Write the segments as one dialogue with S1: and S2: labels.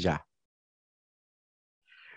S1: já.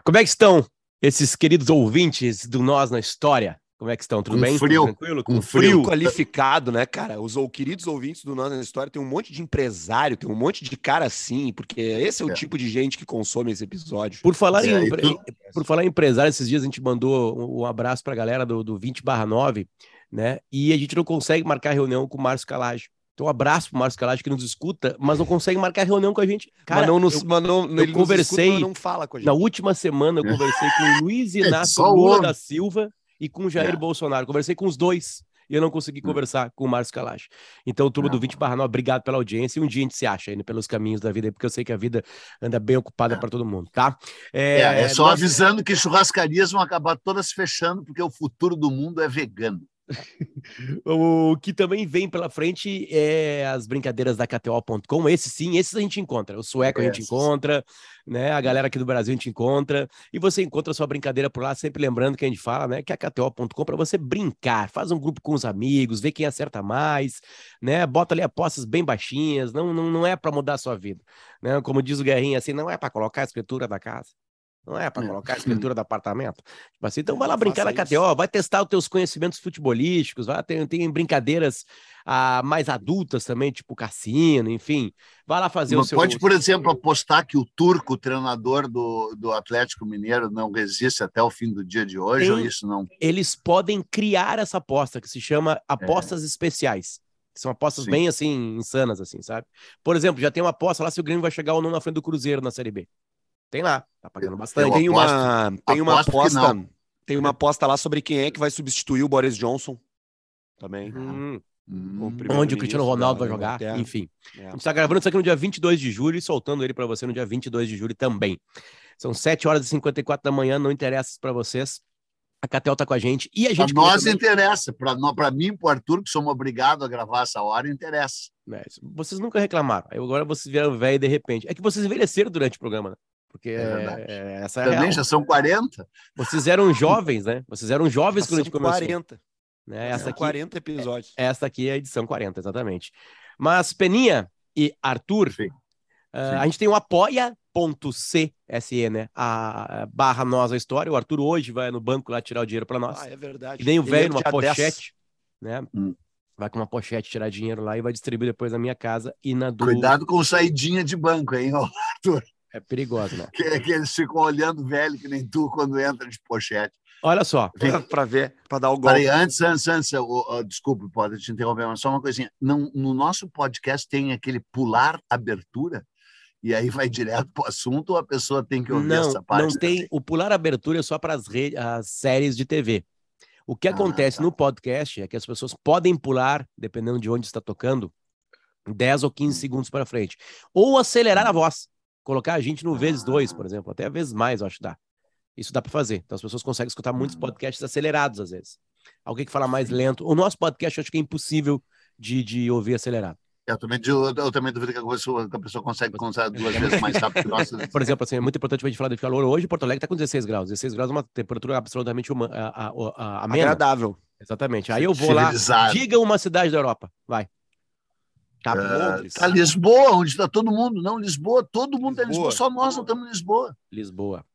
S1: Como é que estão esses queridos ouvintes do Nós na História? Como é que estão? Tudo
S2: Com
S1: bem?
S2: frio.
S1: Tudo tranquilo?
S2: Com
S1: frio.
S2: frio.
S3: qualificado, né, cara? Os ou- queridos ouvintes do Nós na História tem um monte de empresário, tem um monte de cara assim, porque esse é o
S2: É.
S3: tipo de gente que consome esse episódio.
S1: Por falar,
S2: É,
S1: em, empre-
S2: tu-
S1: por falar em empresário, esses dias a gente mandou um, um abraço para a galera do, do 20 barra 9, né? E a gente não consegue marcar reunião com o Márcio Calage. Então, um abraço pro Márcio Calage que nos escuta, mas não consegue marcar reunião com a gente. Cara,
S3: mas não nos,
S1: eu-
S3: mas não, nos
S1: conversei
S3: escuta, não fala com a gente.
S1: na última semana eu conversei com o Luiz Inácio
S2: só o
S1: Lula da Silva e com o Jair
S2: É.
S1: Bolsonaro. Conversei com os dois e eu não consegui conversar com o Márcio Calage. Então, turma do
S2: Não.
S1: 20 barra 9, obrigado pela audiência. E um dia a gente se acha indo pelos caminhos da vida, porque eu sei que a vida anda bem ocupada
S2: É.
S1: para todo mundo, tá?
S2: É, é só
S1: nós-
S2: avisando que churrascarias vão acabar todas fechando, porque o futuro do mundo é vegano.
S1: O que também vem pela frente é as brincadeiras da KTO.com. Esse sim, esses a gente encontra. O sueco a gente
S2: Esses.
S1: encontra, né? A galera aqui do Brasil a gente encontra. E você encontra a sua brincadeira por lá, sempre lembrando que a gente fala, né? Que é a KTO.com para você brincar, faz um grupo com os amigos, vê quem acerta mais, né? Bota ali apostas bem baixinhas, não, não, não é para mudar a sua vida, né? Como diz o Guerrinha, assim, não é para colocar a escritura da casa. Não é para
S2: É.
S1: colocar a escritura do apartamento. Tipo assim, então vai lá brincar na KTO, vai testar os teus conhecimentos futebolísticos, vai, tem, tem brincadeiras ah, mais adultas também, tipo cassino, enfim. Vai lá fazer o
S2: Mas
S1: seu.
S2: Pode, por exemplo, apostar que o turco, o treinador do, do Atlético Mineiro, não resiste até o fim do dia de hoje,
S1: Tem-
S2: ou isso não?
S1: Eles podem criar essa aposta que se chama apostas especiais. que São apostas
S2: Sim.
S1: bem assim, insanas, assim, sabe? Por exemplo, já tem uma aposta lá se o Grêmio vai chegar ou não na frente do Cruzeiro na Série B. Tem lá, tá pagando bastante.
S2: Eu
S3: tem
S2: aposto-
S3: uma, tem uma aposta, tem uma aposta lá sobre quem é que vai substituir o Boris Johnson. Também.
S1: Hum,
S2: Hum,
S1: onde o Cristiano Ronaldo vai jogar,
S3: Inglaterra.
S1: enfim.
S3: É.
S1: A gente está gravando isso aqui no dia 22 de julho e soltando ele para você no dia 22 de julho também. São 7 horas e 54 da manhã, não interessa para vocês. A Catel tá com a gente e a gente.
S2: nós
S1: também-
S2: interessa, para mim e para o Arthur, que somos obrigados a gravar essa hora, interessa.
S1: né, vocês nunca reclamaram. Aí agora vocês vieram velho de repente. É que vocês envelheceram durante o programa, né? Porque
S2: É
S1: é- essa é a
S2: Também
S1: real.
S2: já são 40.
S1: Vocês eram jovens, né? Vocês eram jovens quando a gente começou.
S3: 40.
S1: Né?
S3: São
S1: Essa, aqui,
S3: 40 episódios.
S1: essa aqui é a edição 40, exatamente. Mas Peninha e Arthur,
S2: Sim.
S1: ah,
S2: Sim.
S1: a gente tem o apoia.cse, né? A barra nós a história. O Arthur hoje vai no banco lá tirar o dinheiro para nós.
S3: Ah, é verdade.
S1: E nem o velho
S3: Primeiro
S1: numa
S3: dia 10.
S1: pochete, né?
S2: Hum.
S1: Vai com uma pochete tirar dinheiro lá e vai distribuir depois na minha casa e na do.
S2: Cuidado com saidinha de banco, hein? ó.
S1: É perigoso, né?
S2: Que, que eles ficam olhando velho que nem tu quando entra de pochete.
S1: Olha só.
S3: para ver, para dar o golpe.
S2: Peraí, antes, antes, antes, eu- eu- desculpe, pode te interromper, mas só uma coisinha. Não, no nosso podcast tem aquele pular abertura, e aí vai direto para o assunto, ou a pessoa tem que ouvir
S1: Não,
S2: essa parte?
S1: não tem.
S2: também?
S1: O pular abertura é só para as, re- as séries de TV. O que
S2: Ah,
S1: acontece
S2: tá.
S1: no podcast é que as pessoas podem pular, dependendo de onde está tocando, 10 ou 15
S2: Hum.
S1: segundos para frente. Ou acelerar a voz. Colocar a gente no vezes dois,
S2: Ah.
S1: por exemplo. Até vezes mais, eu acho que dá. Isso dá para fazer. Então as pessoas conseguem escutar muitos
S2: Hum.
S1: podcasts acelerados, às vezes. Alguém que fala mais lento. O nosso podcast eu acho que é impossível de, de ouvir acelerado.
S2: Eu também, eu, também duvido que a pessoa, que a pessoa consegue contar duas vezes mais rápido que nós.
S1: Por exemplo, assim, é muito importante a gente falar de calor. Hoje, Porto Alegre está com 16 graus. 16 graus é uma temperatura absolutamente uma, a, a, a, amena.
S3: Agradável.
S1: Exatamente. Aí eu vou lá. Diga uma cidade da Europa. Vai. Tá
S2: Ah. Tá Lisboa, onde está todo mundo. Não, Lisboa, todo mundo em
S3: Lisboa.
S2: Lisboa, só nós não estamos em Lisboa.
S1: Lisboa.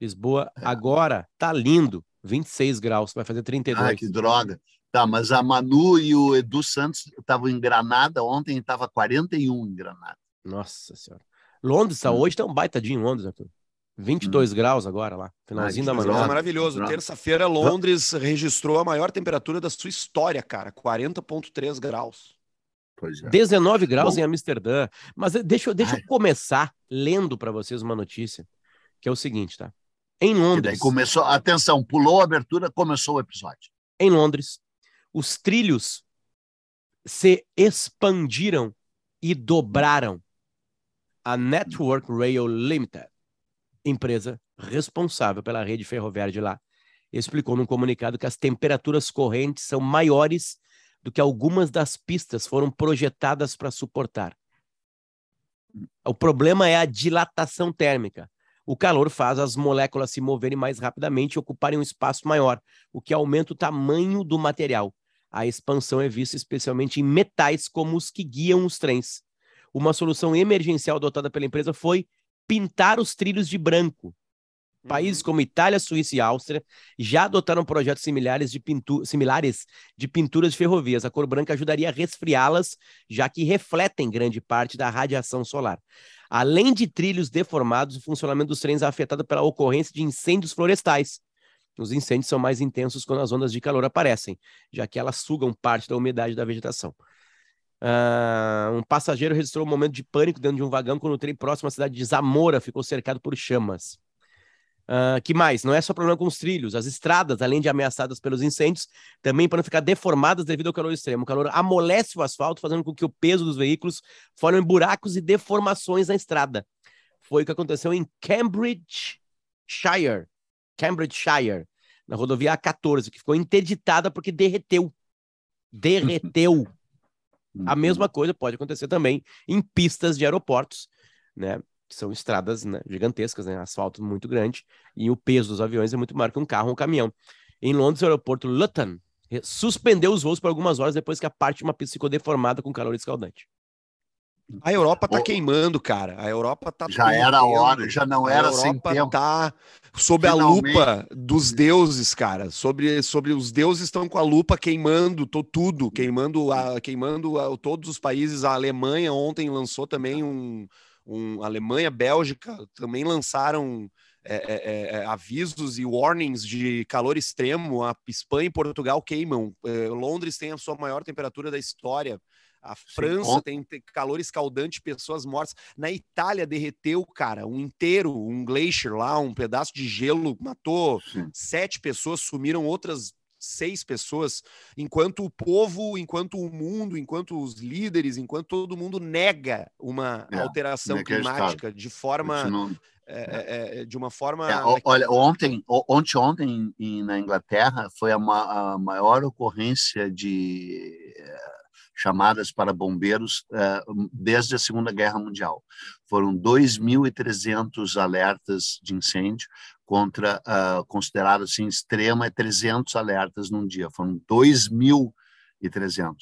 S1: Lisboa
S2: É.
S1: agora tá lindo. 26 graus, vai fazer 32.
S2: Ai, que droga. Tá, mas a Manu e o Edu Santos estavam em Granada ontem, estava 41 em Granada.
S1: Nossa senhora. Londres tá
S2: Hum.
S1: hoje, tá um baita dia em Londres, Arthur. 22 graus agora lá, finalzinho
S2: Ai,
S1: da manhã.
S3: é maravilhoso. Terça-feira, Londres registrou a maior temperatura da sua história, cara. 40,3 graus.
S2: É.
S1: 19 graus
S2: Bom.
S1: em Amsterdã. Mas eh, deixa, eu- deixa
S2: Ai.
S1: eu começar lendo para vocês uma notícia, que é o seguinte, tá? Em Londres,
S2: começou, atenção, pulou a abertura, começou o episódio.
S1: em Londres, os trilhos se expandiram e dobraram. A Network Rail Limited, empresa responsável pela rede ferroviária de lá, explicou num comunicado que as temperaturas correntes são maiores do que algumas das pistas foram projetadas para suportar. O problema é a dilatação térmica. O calor faz as moléculas se moverem mais rapidamente e ocuparem um espaço maior, o que aumenta o tamanho do material. A expansão é vista especialmente em metais como os que guiam os trens. Uma solução emergencial adotada pela empresa foi pintar os trilhos de branco. Países como Itália, Suíça e Áustria já adotaram projetos similares de, pintu similares de pinturas de ferrovias. A cor branca ajudaria a resfriá-las, já que refletem grande parte da radiação solar. Além de trilhos deformados, o funcionamento dos trens é afetado pela ocorrência de incêndios florestais. Os incêndios são mais intensos quando as ondas de calor aparecem, já que elas sugam parte da umidade da vegetação. Uh, um passageiro registrou um momento de pânico dentro de um vagão quando o trem próximo à cidade de Zamora ficou cercado por chamas. Uh, que mais? Não é só problema com os trilhos, as estradas, além de ameaçadas pelos incêndios, também podem ficar deformadas devido ao calor extremo. O calor amolece o asfalto, fazendo com que o peso dos veículos forme buracos e deformações na estrada. Foi o que aconteceu em Cambridgeshire, Cambridgeshire, na rodovia A14, que ficou interditada porque derreteu. Derreteu. A mesma coisa pode acontecer também em pistas de aeroportos, né? Que são estradas né, gigantescas, né, asfalto muito grande, e o peso dos aviões é muito maior que um carro ou um caminhão. Em Londres, o aeroporto Luton suspendeu os voos por algumas horas depois que a parte de uma pista ficou deformada com calor escaldante.
S3: A Europa tá queimando, cara. A Europa tá.
S2: Já era hora, já não era sem tempo.
S3: A Europa tá sob Finalmente. a lupa dos deuses, cara. Sobre, sobre os deuses estão com a lupa queimando tô, tudo, queimando, a, queimando a, todos os países. A Alemanha ontem lançou também um, um, Alemanha, Bélgica também lançaram é, é, é, é, avisos e warnings de calor extremo. A Espanha e Portugal queimam. É, Londres tem a sua maior temperatura da história. A França Sim. tem calor escaldante, pessoas mortas. Na Itália derreteu, cara, um inteiro, um glacier lá, um pedaço de gelo, matou Sim. sete pessoas, sumiram outras seis pessoas, enquanto o povo, enquanto o mundo, enquanto os líderes, enquanto todo mundo nega uma é, alteração climática de forma. É, é, é, de uma forma. É,
S2: olha, ontem, ontem, ontem na Inglaterra foi a, ma a maior ocorrência de chamadas para bombeiros uh, desde a Segunda Guerra Mundial. Foram 2.300 alertas de incêndio contra, uh, considerado assim, extrema, 300 alertas num dia. Foram 2.300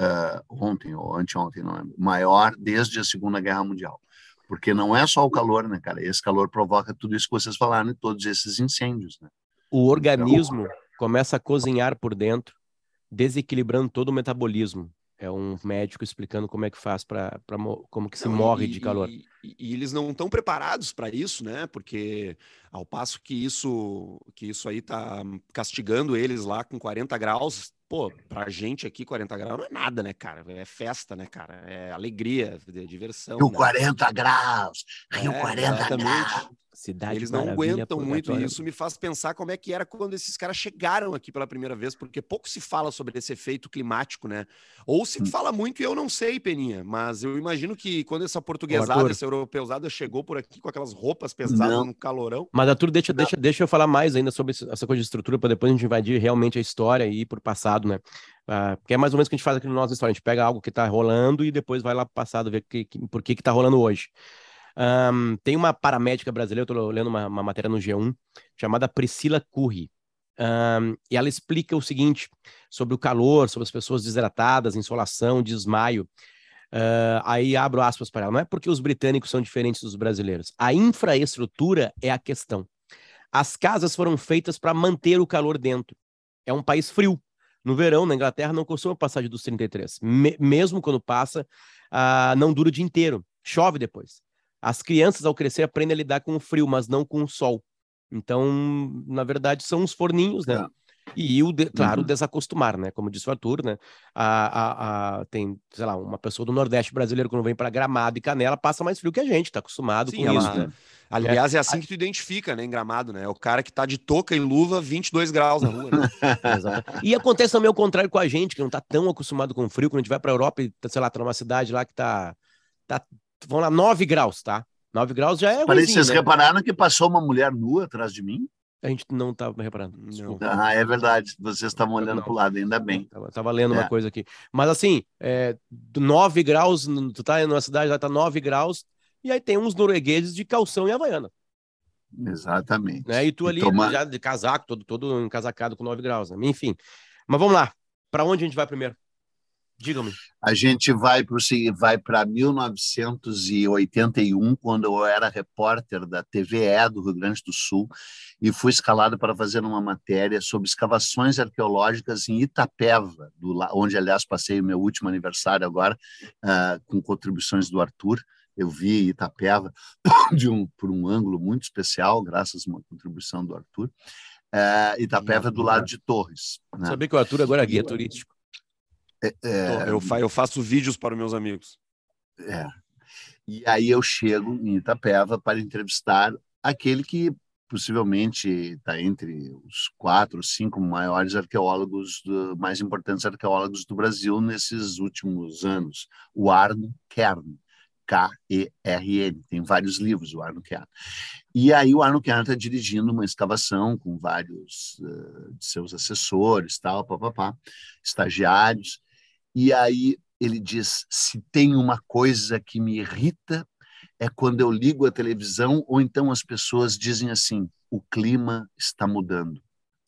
S2: uh, ontem ou anteontem, não lembro. Maior desde a Segunda Guerra Mundial. Porque não é só o calor, né, cara? Esse calor provoca tudo isso que vocês falaram todos esses incêndios, né?
S1: O organismo então, começa a cozinhar por dentro, desequilibrando todo o metabolismo é um médico explicando como é que faz para como que se não, morre
S3: e,
S1: de calor.
S3: E, e, eles não estão preparados para isso, né? Porque ao passo que isso que isso aí tá castigando eles lá com 40 graus, pô, pra gente aqui 40 graus não é nada, né, cara? É festa, né, cara? É alegria, é diversão.
S2: Rio né? 40 graus, Rio é, 40 exatamente. graus.
S3: Cidade Eles não aguentam muito e isso me faz pensar como é que era quando esses caras chegaram aqui pela primeira vez, porque pouco se fala sobre esse efeito climático, né? Ou se hum. fala muito e eu não sei, Peninha, mas eu imagino que quando essa portuguesada, essa europeusada chegou por aqui com aquelas roupas pesadas não. no calorão.
S1: Mas Arthur, deixa, deixa, deixa eu falar mais ainda sobre essa coisa de estrutura para depois a gente invadir realmente a história e ir por passado, né? Uh, porque é mais ou menos o que a gente faz aqui no nosso história, a gente pega algo que está rolando e depois vai lá pro passado ver que, que, por que que tá rolando hoje. Um, tem uma paramédica brasileira, eu estou lendo uma, uma, matéria no G1, chamada Priscila Curri. Um, e ela explica o seguinte sobre o calor, sobre as pessoas desidratadas, insolação, desmaio. Uh, aí abro aspas para ela. Não é porque os britânicos são diferentes dos brasileiros. A infraestrutura é a questão. As casas foram feitas para manter o calor dentro. É um país frio. No verão, na Inglaterra, não costuma passar dos 33. Me mesmo quando passa, uh, não dura o dia inteiro. Chove depois. As crianças, ao crescer, aprendem a lidar com o frio, mas não com o sol. Então, na verdade, são os forninhos, né? É. E, o de, claro, uhum. desacostumar, né? Como disse o Arthur, né? A, a, a, tem, sei lá, uma pessoa do Nordeste brasileiro, quando vem para Gramado e Canela, passa mais frio que a gente, tá acostumado Sim, com ela, isso, né?
S3: Aliás, é assim que tu identifica, né, em Gramado, né? É o cara que tá de touca e luva, 22 graus na rua, né?
S1: e acontece também o contrário com a gente, que não tá tão acostumado com frio, quando a gente vai pra Europa e, sei lá, tá numa cidade lá que tá, tá vamos lá, 9 graus, tá? 9 graus já é.
S2: Parece que vocês né? repararam que passou uma mulher nua atrás de mim?
S1: A gente não estava reparando. Não.
S2: Ah, é verdade. Vocês estavam olhando para o lado, ainda bem.
S1: Tava, tava lendo é. uma coisa aqui. Mas assim, é, 9 graus, tu tá numa cidade, lá tá 9 graus, e aí tem uns noruegueses de calção e havaiana.
S2: Exatamente.
S1: Né? E tu ali, toma... já de casaco, todo, todo encasacado com 9 graus. Né? Enfim. Mas vamos lá. Para onde a gente vai primeiro? Diga-me.
S2: A gente vai para vai para 1981, quando eu era repórter da TVE do Rio Grande do Sul e fui escalado para fazer uma matéria sobre escavações arqueológicas em Itapeva, do, onde, aliás, passei o meu último aniversário agora, uh, com contribuições do Arthur. Eu vi Itapeva de um, por um ângulo muito especial, graças a uma contribuição do Arthur. Uh, Itapeva do lado de Torres.
S1: Né? Sabia que o Arthur agora é guia turístico.
S3: É, é... Eu, eu, faço vídeos para os meus amigos.
S2: É. E aí eu chego em Itapeva para entrevistar aquele que possivelmente está entre os quatro, cinco maiores arqueólogos, do, mais importantes arqueólogos do Brasil nesses últimos anos, o Arno Kern. K-E-R-N. Tem vários livros, o Arno Kern. E aí o Arno Kern está dirigindo uma escavação com vários uh, de seus assessores, tal, papapá, estagiários, e aí ele diz: se tem uma coisa que me irrita é quando eu ligo a televisão ou então as pessoas dizem assim: o clima está mudando.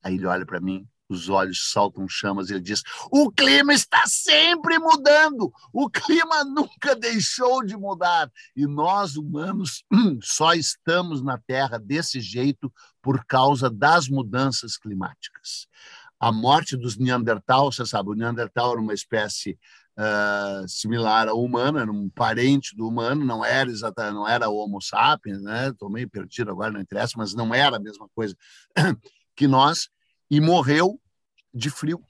S2: Aí ele olha para mim, os olhos saltam chamas e ele diz: o clima está sempre mudando, o clima nunca deixou de mudar! E nós humanos só estamos na Terra desse jeito por causa das mudanças climáticas a morte dos Neandertal, você sabe, o Neandertal era uma espécie uh, similar ao humano, era um parente do humano, não era exatamente, não era Homo sapiens, né? Estou meio perdido agora, não interessa, mas não era a mesma coisa que nós, e morreu de frio.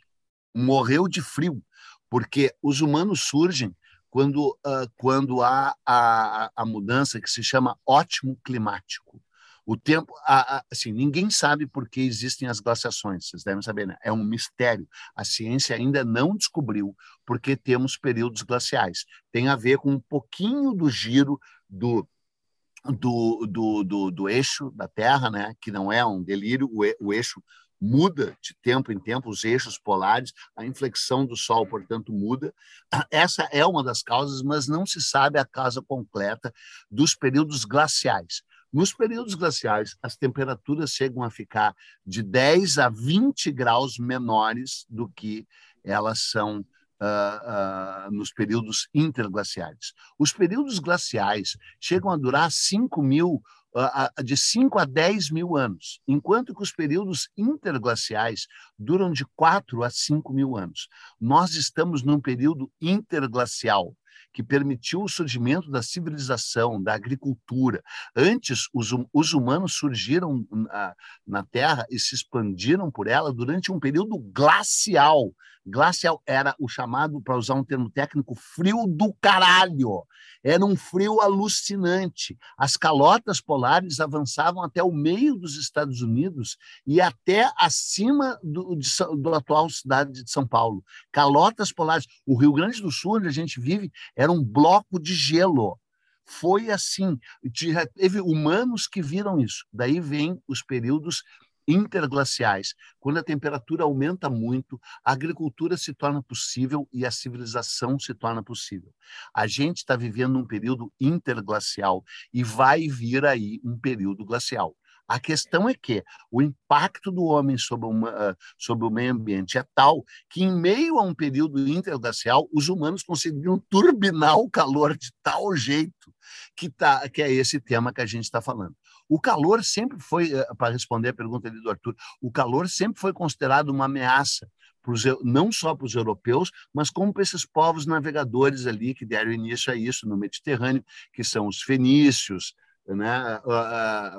S2: Morreu de frio, porque os humanos surgem quando, uh, quando há a, a mudança que se chama ótimo climático. O tempo, assim, ninguém sabe por que existem as glaciações, vocês devem saber, né? É um mistério. A ciência ainda não descobriu por que temos períodos glaciais. Tem a ver com um pouquinho do giro do do, do, do, do, eixo da Terra, né? que não é um delírio, o, o, eixo muda de tempo em tempo, os eixos polares, a inflexão do Sol, portanto, muda. Essa é uma das causas, mas não se sabe a causa completa dos períodos glaciais. Nos períodos glaciais, as temperaturas chegam a ficar de 10 a 20 graus menores do que elas são uh, uh, nos períodos interglaciais. Os períodos glaciais chegam a durar 5 mil, uh, de 5 a 10 mil anos, enquanto que os períodos interglaciais duram de 4 a 5 mil anos. Nós estamos num período interglacial que permitiu o surgimento da civilização, da agricultura. Antes, os, hum, os humanos surgiram na, na Terra e se expandiram por ela durante um período glacial. Glacial era o chamado, para usar um termo técnico, frio do caralho. Era um frio alucinante. As calotas polares avançavam até o meio dos Estados Unidos e até acima do, de, do atual cidade de São Paulo. Calotas polares. O Rio Grande do Sul, onde a gente vive, era um bloco de gelo. Foi assim. Teve humanos que viram isso. Daí vem os períodos interglaciais. Quando a temperatura aumenta muito, a agricultura se torna possível e a civilização se torna possível. A gente está vivendo um período interglacial e vai vir aí um período glacial. A questão é que o impacto do homem sobre, uma, ah, sobre, o meio ambiente é tal que, em meio a um período interglacial, os humanos conseguiram turbinar o calor de tal jeito que, tá, que é esse tema que a gente está falando. O calor sempre foi, eh, para responder a pergunta ali do Arthur, o calor sempre foi considerado uma ameaça Pros, não só para os europeus, mas como para esses povos navegadores ali que deram início a isso no Mediterrâneo, que são os fenícios, né?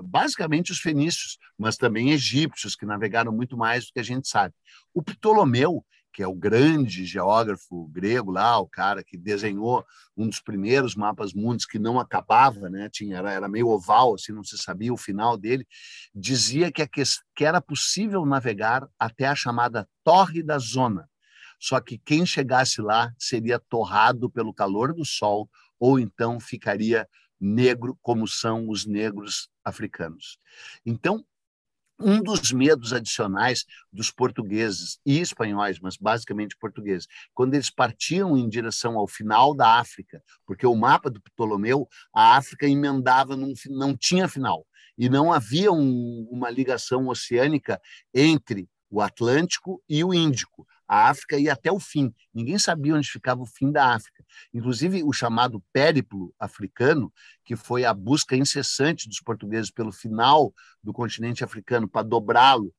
S2: basicamente os fenícios, mas também egípcios, que navegaram muito mais do que a gente sabe. O Ptolomeu que é o grande geógrafo grego lá, o cara que desenhou um dos primeiros mapas mundos que não acabava, né? Tinha era, era meio oval, assim, não se sabia o final dele, dizia que, que, que era possível navegar até a chamada Torre da Zona. Só que quem chegasse lá seria torrado pelo calor do sol ou então ficaria negro como são os negros africanos. Então, um dos medos adicionais dos portugueses e espanhóis, mas basicamente portugueses, quando eles partiam em direção ao final da África, porque o mapa do Ptolomeu, a África emendava, num, não tinha final, e não havia um, uma ligação oceânica entre o Atlântico e o Índico. A África ia até o fim. Ninguém sabia onde ficava o fim da África. Inclusive, o chamado périplo africano, que foi a busca incessante dos portugueses pelo final do continente africano para dobrá-lo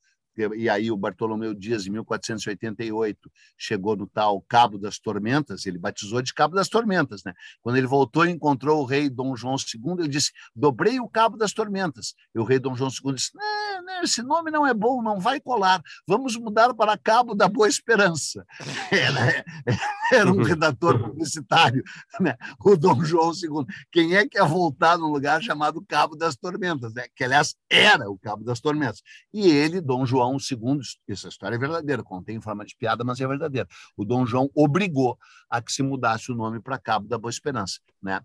S2: e aí o Bartolomeu Dias, em 1488, chegou no tal Cabo das Tormentas, ele batizou de Cabo das Tormentas. Né? Quando ele voltou e encontrou o rei Dom João II, ele disse, dobrei o Cabo das Tormentas. E o rei Dom João II disse, não, não, esse nome não é bom, não vai colar, vamos mudar para Cabo da Boa Esperança. Era, era um redator publicitário, né? o Dom João II. Quem é que ia voltar num lugar chamado Cabo das Tormentas? Né? Que, aliás, era o Cabo das Tormentas. E ele, Dom João II, essa história é verdadeira, contém em forma de piada, mas é verdadeira. O Dom João obrigou a que se mudasse o nome para Cabo da Boa Esperança. Né?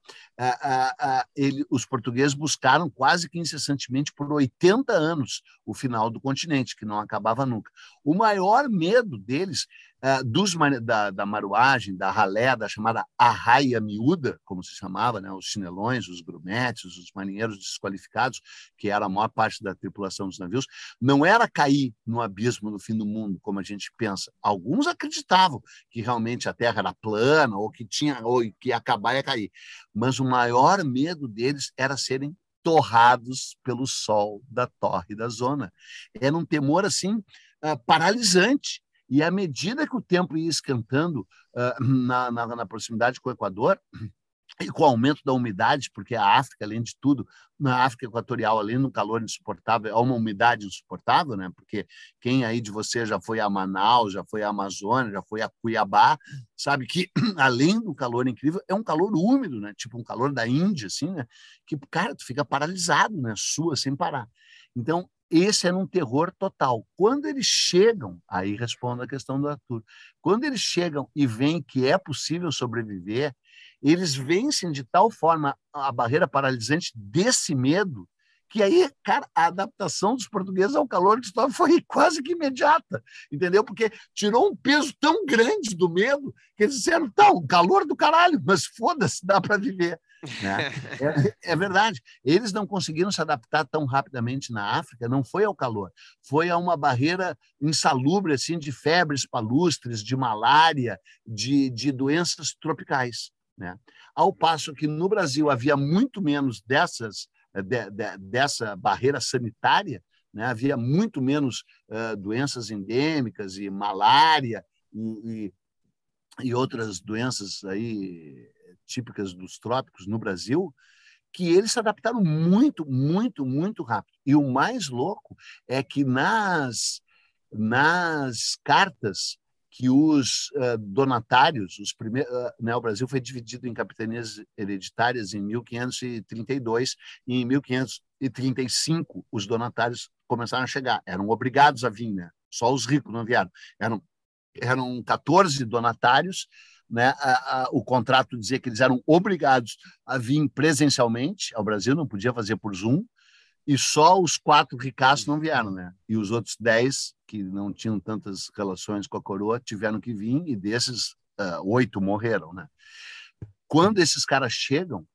S2: ele, os portugueses buscaram quase que incessantemente por 80 anos o final do continente, que não acabava nunca. O maior medo deles uh, dos, da, da maruagem, da ralé, da chamada arraia miúda, como se chamava, né? os chinelões, os grumetes, os marinheiros desqualificados, que era a maior parte da tripulação dos navios, não era cair no abismo no fim do mundo, como a gente pensa. Alguns acreditavam que realmente a Terra era plana, ou que tinha, ou que ia acabar ia cair. Mas o maior medo deles era serem torrados pelo sol da torre da zona. Era um temor assim uh, paralisante. E à medida que o tempo ia esquentando uh, na, na, na, proximidade com o Equador, e com o aumento da umidade, porque a África, além de tudo, na África Equatorial, além do calor insuportável, há uma umidade insuportável, né? Porque quem aí de você já foi a Manaus, já foi a Amazônia, já foi a Cuiabá, sabe que além do calor incrível, é um calor úmido, né? Tipo um calor da Índia, assim, né? Que, cara, tu fica paralisado, né? Sua sem parar. Então, esse era um terror total. Quando eles chegam, aí respondo a questão do Arthur, quando eles chegam e veem que é possível sobreviver, eles vencem de tal forma a barreira paralisante desse medo que aí, cara, a adaptação dos portugueses ao calor de história foi quase que imediata, entendeu? Porque tirou um peso tão grande do medo que eles disseram, então, calor do caralho, mas foda-se, dá para viver. Né? É, é, verdade. Eles não conseguiram se adaptar tão rapidamente na África, não foi ao calor, foi a uma barreira insalubre assim, de febres palustres, de malária, de, de doenças tropicais. Né? Ao passo que no Brasil havia muito menos dessas, de, de, dessa barreira sanitária, né? havia muito menos uh, doenças endêmicas e malária e, e, e outras doenças aí típicas dos trópicos no Brasil, que eles se adaptaram muito, muito, muito rápido. E o mais louco é que nas, nas cartas que os uh, donatários, os primeiros, uh, né, o Brasil foi dividido em capitanias hereditárias em 1532 e em 1535 os donatários começaram a chegar, eram obrigados a vir, né? Só os ricos não vieram. Eram eram 14 donatários né, a, a, o contrato dizia que eles eram obrigados a vir presencialmente ao Brasil, não podia fazer por Zoom, e só os quatro ricaços não vieram, né? E os outros dez, que não tinham tantas relações com a coroa, tiveram que vir, e desses, uh, oito morreram, né? Quando esses caras chegam,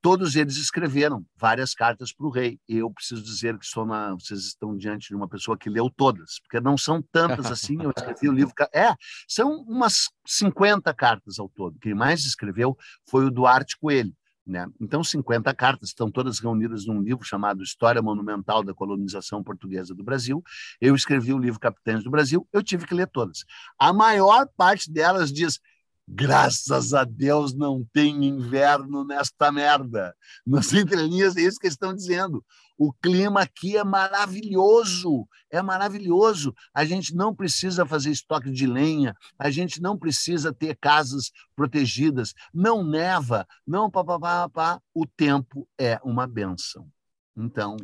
S2: todos eles escreveram várias cartas para o rei. Eu preciso dizer que uma, vocês estão diante de uma pessoa que leu todas, porque não são tantas assim. Eu escrevi o livro. É, são umas 50 cartas ao todo. Quem mais escreveu foi o Duarte Coelho. Né? Então, 50 cartas estão todas reunidas num livro chamado História Monumental da Colonização Portuguesa do Brasil. Eu escrevi o livro Capitães do Brasil, eu tive que ler todas. A maior parte delas diz Graças a Deus não tem inverno nesta merda. Nas entrelinhas é isso que eles estão dizendo. O clima aqui é maravilhoso, é maravilhoso. A gente não precisa fazer estoque de lenha, a gente não precisa ter casas protegidas, não neva, não papapá, pá. O tempo é uma benção. Então,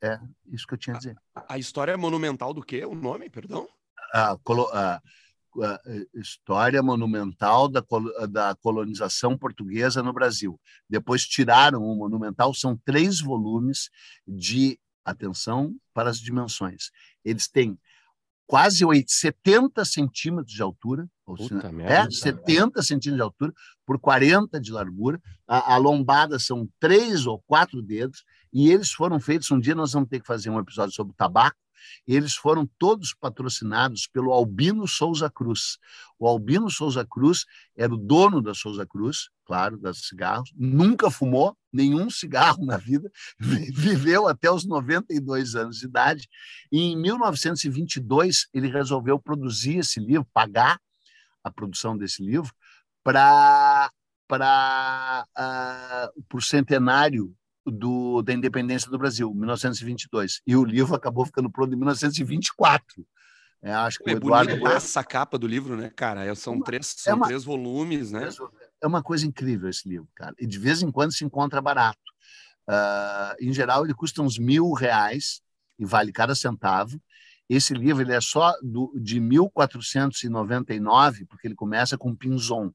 S2: é isso que eu tinha a dizer.
S3: A, a história monumental do quê? O nome, perdão?
S2: Ah, colo, ah, história monumental da, da colonização portuguesa no Brasil. Depois tiraram o monumental, são três volumes de atenção para as dimensões. Eles têm quase 8, 70 centímetros de altura, Puta é, merda, 70 centímetros de altura por 40 de largura. A, a, lombada são três ou quatro dedos, e eles foram feitos. Um dia nós vamos ter que fazer um episódio sobre tabaco, eles foram todos patrocinados pelo Albino Souza Cruz. O Albino Souza Cruz era o dono da Souza Cruz, claro, das cigarros, nunca fumou nenhum cigarro na vida, viveu até os 92 anos de idade, e em 1922 ele resolveu produzir esse livro, pagar a produção desse livro, para para uh, o centenário do, da independência do Brasil, 1922. E o livro acabou ficando pronto em 1924.
S3: É, acho que é o Eduardo essa capa do livro, né, cara? É, são, três, é são é uma, três volumes, né?
S2: É uma coisa incrível esse livro, cara. E de vez em quando se encontra barato. Uh, em geral, ele custa uns mil reais e vale cada centavo. Esse livro ele é só do, de 1499, porque ele começa com Pinzon.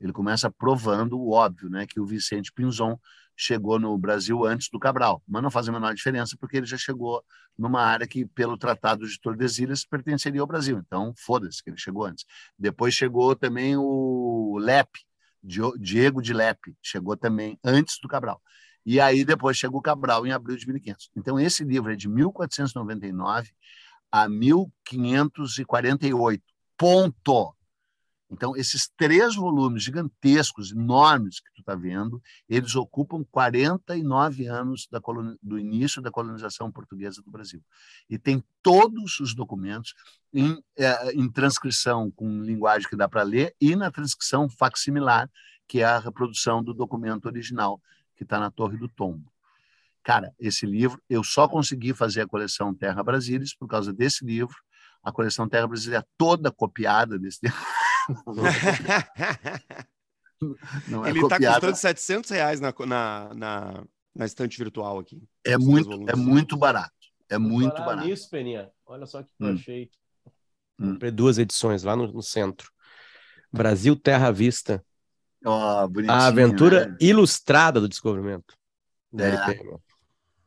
S2: Ele começa provando o óbvio, né, que o Vicente Pinzon chegou no Brasil antes do Cabral, mas não faz a menor diferença porque ele já chegou numa área que, pelo Tratado de Tordesilhas, pertenceria ao Brasil. Então, foda-se que ele chegou antes. Depois chegou também o Lepe, Diego de Lepe, chegou também antes do Cabral. E aí depois chegou o Cabral em abril de 1500. Então, esse livro é de 1499 a 1548. Ponto. Então, esses três volumes gigantescos, enormes que tu está vendo, eles ocupam 49 anos do início da colonização portuguesa do Brasil. E tem todos os documentos em, é, em transcrição com linguagem que dá para ler e na transcrição facsimilar, que é a reprodução do documento original que está na Torre do Tombo. Cara, esse livro, eu só consegui fazer a coleção Terra Brasilis por causa desse livro. A coleção Terra Brasilis é toda copiada desse livro.
S3: Não é Ele está custando 700 reais na, na, na, na estante virtual aqui.
S2: É muito, é muito barato. É muito barato.
S1: Nisso, Peninha, olha só que hum. eu achei. Hum. Comprei duas edições lá no, no, centro. Brasil Terra Vista.
S2: Oh,
S1: a aventura né? ilustrada do descobrimento.
S2: É.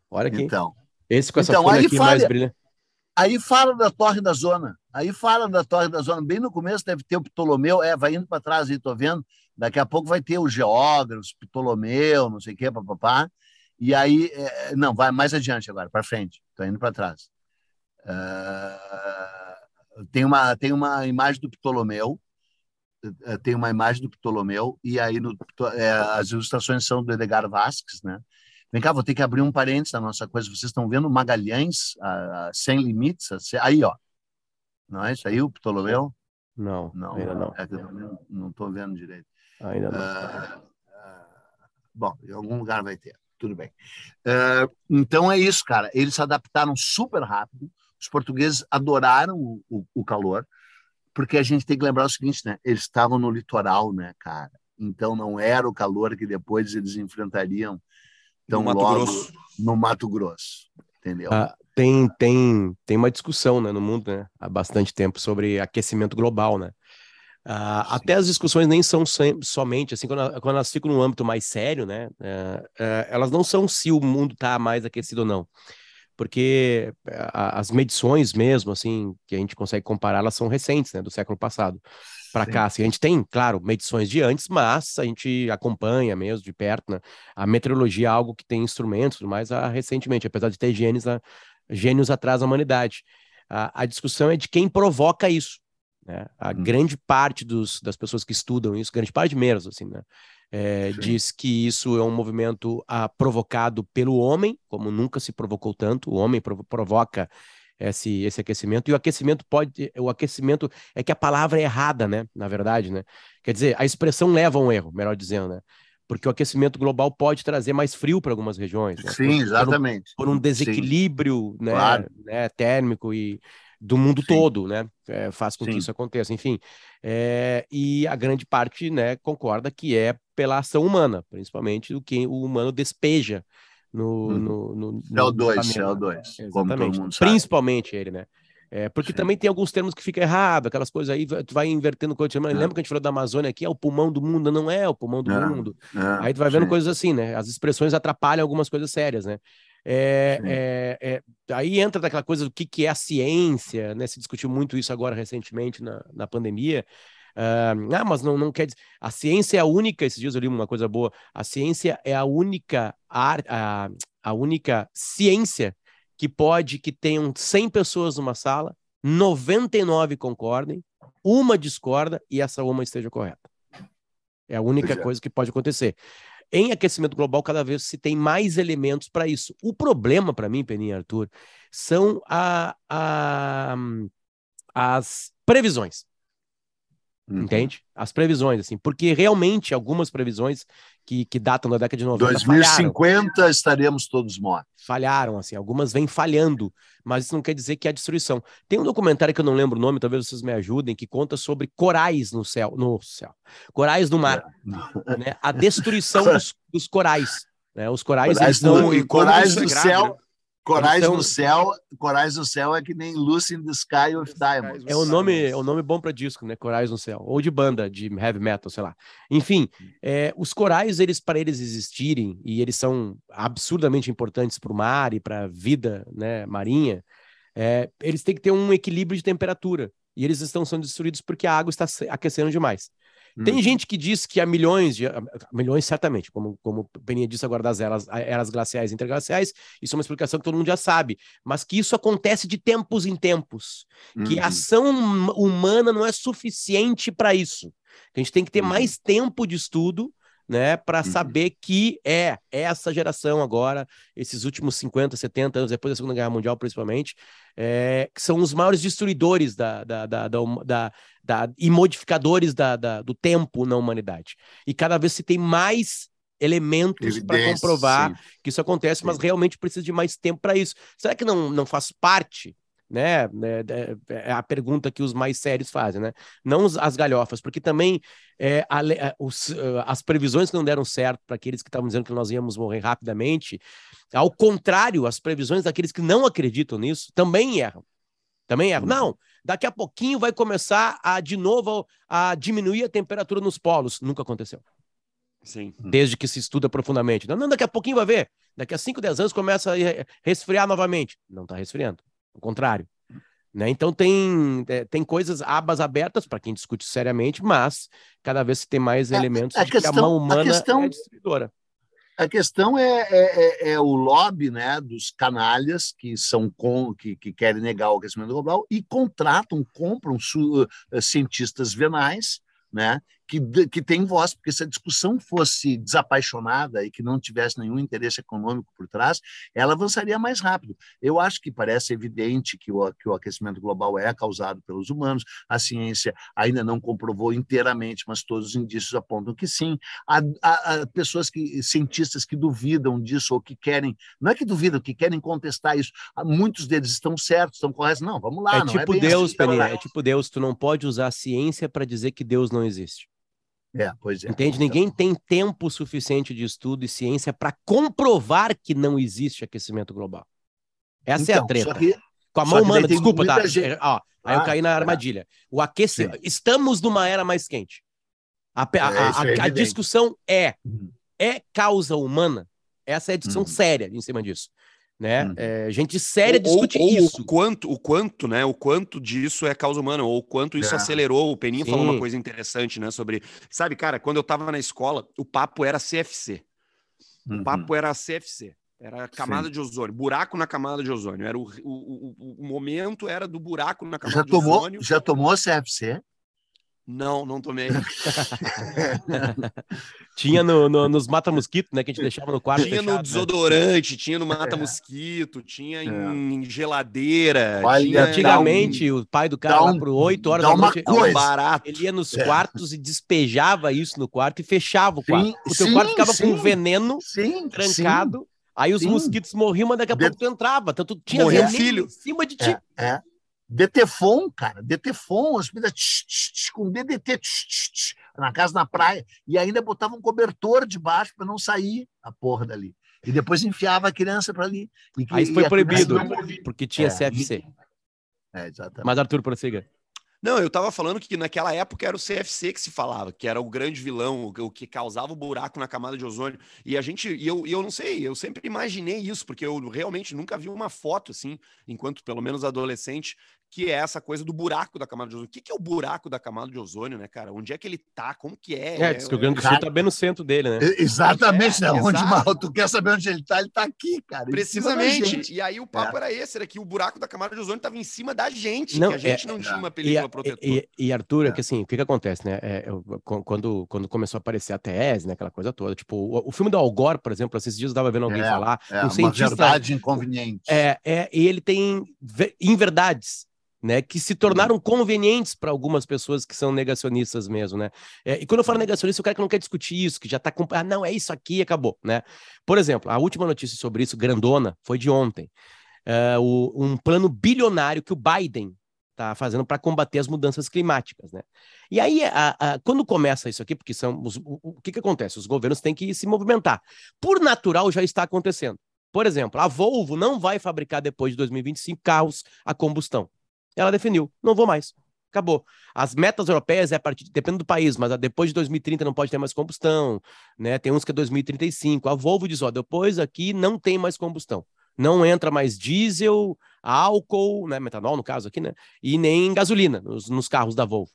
S1: Olha aqui.
S2: Então,
S1: Esse com essa então, folha aqui mais brilhante.
S2: Aí fala da Torre da Zona. Aí fala da Torre da Zona. Bem no começo deve ter o Ptolomeu, é, vai indo para trás aí, tô vendo. Daqui a pouco vai ter o Geógrafo, Ptolomeu, não sei o quê, papapá. E aí, é, não, vai mais adiante agora, para frente. Tô indo para trás. Uh, tem, uma, tem uma imagem do Ptolomeu, tem uma imagem do Ptolomeu, e aí no, é, as ilustrações são do Edgar Vasques, né? Vem cá, vou ter que abrir um parênteses na nossa coisa. Vocês estão vendo Magalhães, a, a Sem Limites? A, aí, ó. Não é isso aí, o Ptolomeu?
S1: Não, não ainda não.
S2: É não estou vendo direito.
S1: Ainda não. Uh,
S2: uh, bom, em algum lugar vai ter. Tudo bem. Uh, então é isso, cara. Eles se adaptaram super rápido. Os portugueses adoraram o, o, o calor, porque a gente tem que lembrar o seguinte, né? Eles estavam no litoral, né, cara? Então não era o calor que depois eles enfrentariam
S3: então, no Mato logo Grosso.
S2: no Mato Grosso, entendeu? Ah,
S1: tem, tem, tem uma discussão né, no mundo né, há bastante tempo sobre aquecimento global, né? Ah, até as discussões nem são somente assim quando, quando elas ficam no âmbito mais sério, né? É, é, elas não são se o mundo está mais aquecido ou não, porque as medições mesmo, assim, que a gente consegue comparar, elas são recentes, né? Do século passado para cá. Assim, a gente tem, claro, medições de antes, mas a gente acompanha mesmo de perto, né? A meteorologia é algo que tem instrumentos, mas ah, recentemente, apesar de ter gênios, a, gênios atrás da humanidade. A, a, discussão é de quem provoca isso. Né? A hum. grande parte dos, das pessoas que estudam isso, grande parte menos, assim, né? É, diz que isso é um movimento ah, provocado pelo homem, como nunca se provocou tanto. O homem provoca esse, esse aquecimento. E o aquecimento pode. O aquecimento é que a palavra é errada, né? Na verdade, né? Quer dizer, a expressão leva a um erro, melhor dizendo, né? Porque o aquecimento global pode trazer mais frio para algumas regiões. Né?
S2: Sim, exatamente.
S1: Por um, por um desequilíbrio né, claro. né, térmico e do mundo Sim. todo, né? É, faz com Sim. que isso aconteça. Enfim, é, e a grande parte né, concorda que é pela ação humana, principalmente do que o humano despeja no, hum. no, no,
S2: CO2, CO2,
S1: Exatamente. Principalmente ele, né? É, porque Sim. também tem alguns termos que ficam errados, aquelas coisas aí, tu vai invertendo coisas. É. Lembra que a gente falou da Amazônia aqui? É o pulmão do mundo, não é o pulmão do é. mundo. É. Aí tu vai vendo Sim. coisas assim, né? As expressões atrapalham algumas coisas sérias, né? É, é, é, aí entra daquela coisa do que, que é a ciência, né? Se discutiu muito isso agora recentemente na, na pandemia. Uh, ah, mas não, não quer dizer. A ciência é a única, esses dias eu li uma coisa boa, a ciência é a única ar, a, a única ciência que pode que tenham 100 pessoas numa sala, 99 concordem, uma discorda e essa uma esteja correta. É a única
S2: é.
S1: coisa que pode acontecer. Em aquecimento global, cada vez se tem mais elementos para isso. O problema para mim, Peninha e Arthur, são a, a- as previsões
S2: Uhum.
S1: entende? As previsões, assim, porque realmente algumas previsões que, que datam da década de 90 falharam,
S2: 2050 estaremos todos mortos.
S1: falharam, assim, algumas vêm falhando, mas isso não quer dizer que é a destruição. Tem um documentário que eu não lembro o nome, talvez vocês me ajudem, que conta sobre corais no céu, no céu, corais no mar, né? A destruição dos, dos corais, né? Os corais,
S2: Corais
S1: eles são...
S2: no-
S3: e
S2: corais
S3: é grave,
S2: céu,
S3: né?
S2: Corais
S1: são-
S2: no céu, corais no céu é que nem Lucy in the Sky with Diamonds.
S1: É um nome, é um nome bom para disco, né? Corais no céu, ou de banda de heavy metal, sei lá. Enfim, é, os corais, eles para eles existirem e eles são absurdamente importantes para o mar e para a vida, né, marinha. é, eles têm que ter um equilíbrio de temperatura e eles estão sendo destruídos porque a água está se- aquecendo demais. Tem
S2: Hum.
S1: gente que diz que há milhões de. Milhões, certamente, como, como o Peninha disse agora das eras, eras glaciais e interglaciais, isso é uma explicação que todo mundo já sabe, mas que isso acontece de tempos em tempos que a
S2: Uhum.
S1: ação hum- humana não é suficiente para isso. Que a gente tem que ter
S2: Uhum.
S1: mais tempo de estudo, né, para
S2: Uhum.
S1: saber que é essa geração agora, esses últimos 50, 70 anos depois da Segunda Guerra Mundial, principalmente, é, que são os maiores destruidores da, da, da, da, da- e modificadores da, da- do tempo na humanidade. E cada vez se tem mais elementos para comprovar
S2: sim.
S1: que isso acontece, mas
S2: Sim.
S1: realmente precisa de mais tempo para isso. Será que não, não faz parte, né? né, É é a pergunta que os mais sérios fazem, né? Não as galhofas, porque também é, a a- os, eh, as previsões que não deram certo para aqueles que estavam dizendo que nós íamos morrer rapidamente, ao contrário, as previsões daqueles que não acreditam nisso também erram. Também erram.
S2: Uhum.
S1: Não, daqui a pouquinho vai começar a, de novo, a diminuir a temperatura nos polos. Nunca aconteceu
S3: Sim.
S1: desde que se estuda profundamente. Não, não, daqui a pouquinho vai ver. Daqui a 5, 10 anos começa a re- resfriar novamente. Não está resfriando. Ao contrário. Né? Então tem, é, tem coisas, abas abertas para quem discute seriamente, mas cada vez se tem mais elementos
S2: a
S1: de que a
S2: questão-
S1: mão
S2: a
S1: humana
S2: questão-
S1: é destruidora.
S2: A questão é, é, é- é o lobby né, dos canalhas que são com, que, que querem negar o aquecimento global e contratam, compram su- eh, cientistas venais né, que, que têm voz, porque se a discussão fosse desapaixonada e que não tivesse nenhum interesse econômico por trás, ela avançaria mais rápido. Eu acho que parece evidente que o, que o aquecimento global é causado pelos humanos, a ciência ainda não comprovou inteiramente, mas todos os indícios apontam que sim. Há, há- há pessoas que, cientistas que duvidam disso ou que querem, não é que duvidam, que querem contestar isso. Há- Muitos deles estão certos, estão corretos. Não, vamos lá.
S1: é
S2: não
S1: tipo
S2: bem
S1: Deus,
S2: assim,
S1: Peninha, é tipo Deus, tu não pode usar a ciência para dizer que Deus não existe.
S2: É, pois é.
S1: Entende?
S2: Então,
S1: Ninguém tem tempo suficiente de estudo e ciência para comprovar que não existe aquecimento global. Essa é a
S2: então,
S1: treta.
S2: Que,
S1: Com a mão humana, desculpa, tá?
S2: gente-
S1: É, Ó, aí eu
S2: Ah,
S1: caí na
S2: é.
S1: armadilha. O aquece...
S2: Sim.
S1: Estamos numa era mais quente. A, a-
S2: É,
S1: a-
S2: é
S1: a
S2: evidente.
S1: discussão é:
S2: Uhum.
S1: é causa humana? Essa é a discussão
S2: Uhum.
S1: séria em cima disso. Né?
S2: Uhum.
S1: É, gente séria
S3: Ou-
S1: discute
S3: ou
S1: isso.
S3: O quanto, o quanto, né? O quanto disso é causa humana, ou o quanto isso
S2: É.
S3: acelerou. O Peninha falou
S1: Sim.
S3: uma coisa interessante, né? Sobre. Sabe, cara, quando eu tava na escola, o papo era CFC.
S2: uhum.
S3: O papo era CFC. Era camada
S2: Sim.
S3: de ozônio, buraco na camada de ozônio. Era o, o, o, o momento era do buraco na camada
S2: já
S3: de
S2: tomou,
S3: ozônio.
S2: já tomou CFC?
S3: Não, não tomei.
S1: Tinha no, no- nos mata-mosquito, né? Que a gente deixava no quarto.
S3: Tinha no
S1: fechado, né?
S3: desodorante, tinha no mata-mosquito, tinha em
S2: É.
S3: geladeira.
S2: Olha,
S3: tinha
S1: Antigamente, o pai do cara
S2: dá
S1: lá
S2: um-
S1: por 8 horas
S2: dá
S1: da
S2: uma
S1: noite.
S3: Dá um
S2: coisa.
S3: barato.
S1: Ele ia nos
S2: É.
S1: quartos e despejava isso no quarto e fechava o quarto.
S2: Sim,
S1: o teu
S2: sim,
S1: quarto ficava com
S2: sim.
S1: veneno
S2: Sim,
S1: trancado. Aí os
S2: sim.
S1: mosquitos morriam, mas daqui a
S2: De-
S1: pouco tu entrava. Então tu tinha
S3: Morria
S1: veneno
S3: filho.
S1: em cima de
S2: sim.
S1: ti.
S2: É, é. Detefon, cara, Detefon, as meninas tch, tch, tch, com DDT na casa na praia, e ainda botava um cobertor debaixo para não sair a porra dali. E depois enfiava a criança para ali. E que-
S1: Aí isso foi
S2: criança
S1: proibido,
S2: morria.
S1: porque tinha
S2: É.
S1: CFC.
S2: É, exatamente.
S1: Mas Arthur, prossiga.
S3: Não, eu tava falando que naquela época era o CFC que se falava, que era o grande vilão, o, o que causava o buraco na camada de ozônio. E a gente, e eu, e eu não sei, eu sempre imaginei isso, porque eu realmente nunca vi uma foto assim, enquanto pelo menos adolescente, que é essa coisa do buraco da camada de ozônio. O que, que é o buraco da camada de ozônio, né, cara? Onde é que ele tá? Como que é?
S1: É, diz que o Grande do Sul tá bem no centro dele, né?
S2: Exatamente,
S3: É,
S2: né? Onde mal, tu quer saber onde ele tá, ele tá aqui, cara.
S3: Precisamente. E aí o papo era esse, era que o buraco da camada de ozônio estava em cima da gente,
S1: Não,
S3: que a gente
S1: é-
S3: não tinha uma
S1: E,
S3: película protetora.
S1: e, e, Arthur, é
S2: É.
S1: que assim, o que que acontece, né? É, eu- qu- quando, quando começou a aparecer a tese, né? Aquela coisa toda. Tipo, o, o filme do Al Gore, por exemplo, esses dias eu tava vendo alguém
S2: É,
S1: falar.
S2: É,
S1: um
S2: uma
S1: cientista.
S2: verdade inconveniente.
S1: É, é, e ele tem ve- inverdades, né, que se tornaram convenientes para algumas pessoas que são negacionistas mesmo, né? É, e quando eu falo negacionista, o cara que não quer discutir isso, que já tá com, ah, não, é isso aqui, acabou, né? Por exemplo, a última notícia sobre isso, grandona, foi de ontem. É, o- um plano bilionário que o Biden tá fazendo para combater as mudanças climáticas, né? E aí, a- a- quando começa isso aqui, porque são os- o, o que que acontece? Os governos têm que se movimentar. Por natural, já está acontecendo. Por exemplo, a Volvo não vai fabricar depois de 2025 carros a combustão. Ela definiu, não vou mais. Acabou. As metas europeias é a partir, depende do país, mas depois de 2030 não pode ter mais combustão, né? Tem uns que é 2035. A Volvo diz, ó, depois aqui não tem mais combustão. Não entra mais diesel, álcool, né, metanol no caso aqui, né? E nem gasolina nos, nos carros da Volvo.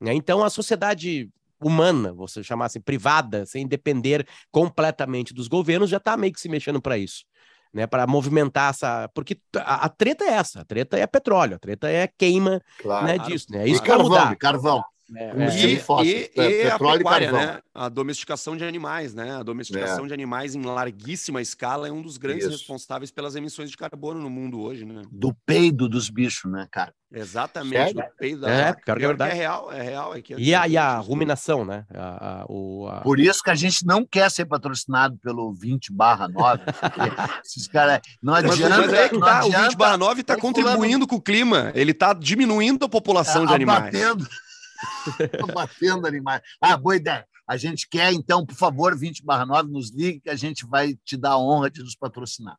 S1: né? Então a sociedade humana, você chamar assim, privada, sem depender completamente dos governos, já está meio que se mexendo para isso, né? Para movimentar essa, porque a, a treta é essa, a treta é petróleo, a treta é queima,
S2: Claro.
S1: né,
S3: claro.
S1: disso, né?
S2: E
S1: Isso que vai
S2: carvão,
S1: mudar.
S2: carvão.
S1: É,
S2: Combustível
S1: é,
S3: E,
S2: fóssil,
S3: e- e a
S2: petróleo e
S3: pecuária, né? A domesticação de animais, né? A domesticação de animais em larguíssima escala é um dos grandes
S2: Isso.
S3: responsáveis pelas emissões de carbono no mundo hoje, né?
S2: Do peido dos bichos, né, cara?
S3: Exatamente.
S2: Sério?
S3: do peido da
S1: É,
S3: vaca.
S1: pior que é verdade.
S3: é real, é real. É que
S1: E a, e a ruminação, né? A, a- o, a-
S2: Por isso que a gente não quer ser patrocinado pelo 20 barra 9. porque Esses caras. Não
S3: Mas,
S2: adianta.
S3: mas aí é que
S2: não
S3: tá, o
S2: adianta
S3: 20 barra 9 está
S2: o
S3: contribuindo com o clima. Ele está diminuindo a população de animais.
S2: Abatendo, abatendo animais. Ah, boa ideia. A gente quer, então, por favor, 20 barra 9, nos ligue que a gente vai te dar a honra de nos patrocinar.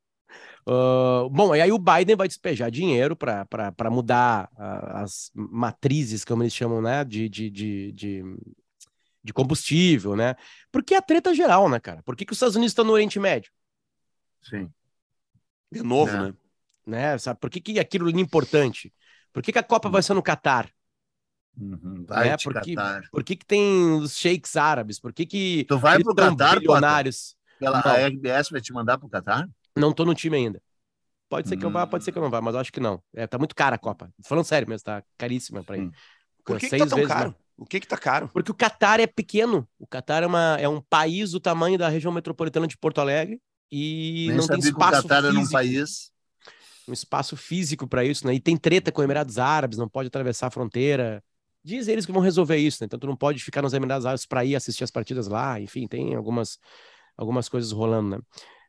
S1: Ah, bom, e aí o Biden vai despejar dinheiro para mudar ah, as matrizes, como eles chamam, né? De, de, de, de, de combustível, né? Porque é a treta geral, né, cara? Por que, que os Estados Unidos estão no Oriente Médio?
S2: Sim.
S3: De novo,
S2: É.
S3: né?
S1: Né? Sabe? Por que, que aquilo é importante? Por que, que a Copa vai ser no Catar?
S2: Uhum. Vai
S1: É,
S2: te
S1: porque-
S2: catar.
S1: Por que, que tem os sheiks árabes? Por que, que
S2: Tu vai pro Potter?
S1: bilionários?
S2: Pela
S1: Não.
S2: a RBS vai te mandar pro Catar?
S1: Não tô no time ainda. Pode ser que eu vá, pode ser que eu não vá, mas eu acho que não. É, tá muito cara a Copa. Falando sério mesmo, tá caríssima para ir.
S2: Hum.
S3: Por que, que tá tão
S1: vezes
S3: caro?
S1: mais.
S3: O que que tá caro?
S1: Porque o Catar é pequeno. O Catar é, uma, é um país do tamanho da região metropolitana de Porto Alegre e
S2: Nem
S1: não tem
S2: que o
S1: espaço
S2: Catar era um
S1: físico,
S2: país.
S1: um espaço físico para isso, né? E tem treta com Emirados Árabes, não pode atravessar a fronteira. Diz eles que vão resolver isso, né? Então tu não pode ficar nos Emirados Árabes para ir assistir as partidas lá. Enfim, tem algumas algumas coisas rolando, né?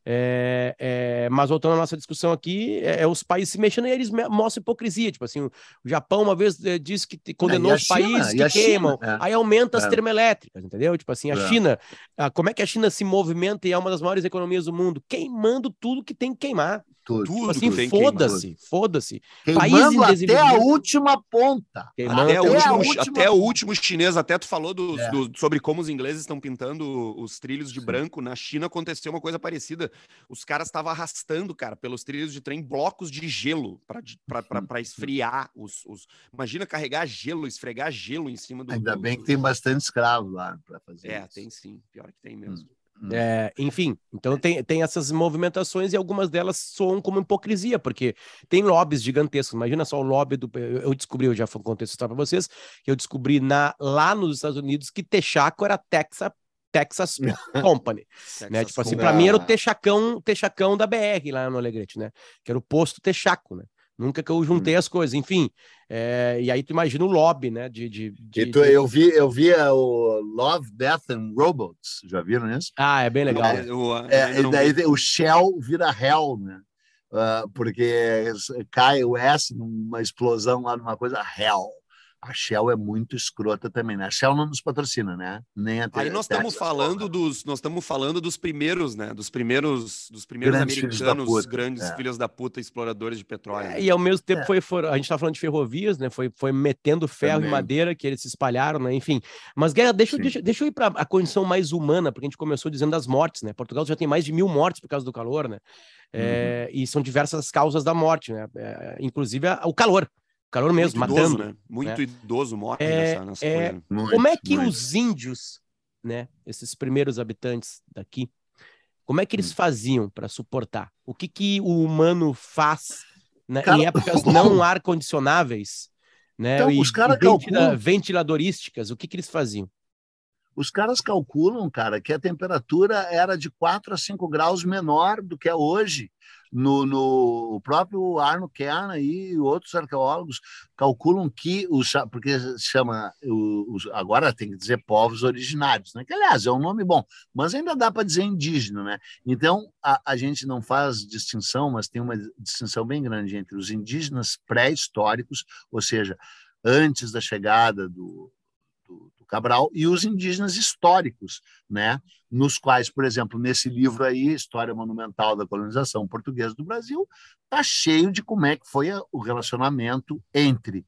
S1: É, é, mas voltando à nossa discussão aqui, é, é os países se mexendo e eles mostram hipocrisia. Tipo assim, o, Japão uma vez eh, disse que te- condenou os
S2: China?
S1: países que
S2: a China?
S1: queimam,
S2: É.
S1: aí aumenta as
S2: É.
S1: termoelétricas, entendeu? Tipo assim, a
S2: É.
S1: China, ah, como é que a China se movimenta e é uma das maiores economias do mundo? Queimando tudo que tem que queimar.
S2: Tudo.
S3: Tudo
S1: assim, foda-se, foda-se. País
S2: Queimando
S1: em
S2: até a última ponta.
S1: Queimando
S3: Até, o
S1: até-
S3: último,
S2: a última-
S3: até o último chinês, até tu falou dos-
S2: É.
S3: do- sobre como os ingleses estão pintando os trilhos de
S2: Sim.
S3: branco. Na China aconteceu uma coisa parecida. Os caras estavam arrastando, cara, pelos trilhos de trem blocos de gelo para esfriar os, os- Imagina carregar gelo, esfregar gelo em cima do.
S2: Ainda
S3: do-
S2: bem que tem bastante escravo lá para fazer
S3: É,
S2: isso.
S3: tem sim. Pior que tem mesmo.
S1: É, enfim, então tem, tem essas movimentações e algumas delas soam como hipocrisia, porque tem lobbies gigantescos. Imagina só o lobby do. Eu descobri, eu já contei essa história para vocês, que eu descobri na, lá nos Estados Unidos que Texaco era Texas, Texas Company. né?
S3: Texas
S1: Tipo assim, para mim era o Texacão, Texacão da BR lá no Alegrete, né? Que era o posto Texaco, né? Nunca que eu juntei as coisas, enfim. é, e aí tu imagina o lobby, né? De, de, de-
S2: E tu-
S1: de-
S2: eu vi, eu vi é, o Love, Death and Robots. Já viram isso?
S1: Ah, é bem legal.
S2: É,
S3: ainda
S2: e
S3: não
S2: daí o Shell vira Hell, né? Ah, porque cai o S numa explosão lá numa coisa Hell. A Shell é muito escrota também, né? A Shell não nos patrocina, né? Nem a
S3: Aí nós estamos falando dos, nós estamos falando dos primeiros, né? Dos primeiros, dos primeiros
S2: Grandes filhos da
S3: americanos,
S2: puta,
S3: grandes
S2: é.
S3: filhos da puta, exploradores de petróleo.
S1: É,
S3: né?
S1: e ao mesmo tempo
S2: É.
S1: foi, for- a gente tá falando de ferrovias, né? Foi, foi metendo ferro
S2: Também.
S1: e madeira que eles se espalharam, né? Enfim. Mas, Guerra, deixa,
S2: Sim.
S1: deixa, deixa eu ir para a condição mais humana, porque a gente começou dizendo das mortes, né? Portugal já tem mais de mil mortes por causa do calor, né? É, E são diversas as causas da morte, né? É, inclusive a- o calor. Calor mesmo,
S3: Muito
S1: matando.
S3: idoso, né? Muito
S1: né?
S3: idoso morre
S1: É-
S3: nessa, nessa
S1: é-
S3: coisa.
S2: Muito,
S1: Como é que
S2: muito.
S1: os índios, né, esses primeiros habitantes daqui, como é que
S2: Hum.
S1: eles faziam para suportar? O que que o humano faz né,
S2: Cara,
S1: em épocas não ar condicionáveis, né,
S2: Então,
S1: e,
S2: os cara
S1: ventila-
S2: calculam-
S1: ventiladorísticas? O que que eles faziam?
S2: Os caras calculam, cara, que a temperatura era de 4 a 5 graus menor do que é hoje. No, no o próprio Arno Kern e outros arqueólogos calculam que os porque chama os, agora tem que dizer povos originários, né? Que aliás é um nome bom, mas ainda dá para dizer indígena, né? Então a, a gente não faz distinção, mas tem uma distinção bem grande entre os indígenas pré-históricos, ou seja, antes da chegada do Cabral e os indígenas históricos, né? Nos quais, por exemplo, nesse livro aí, História Monumental da Colonização Portuguesa do Brasil, tá cheio de como é que foi o relacionamento entre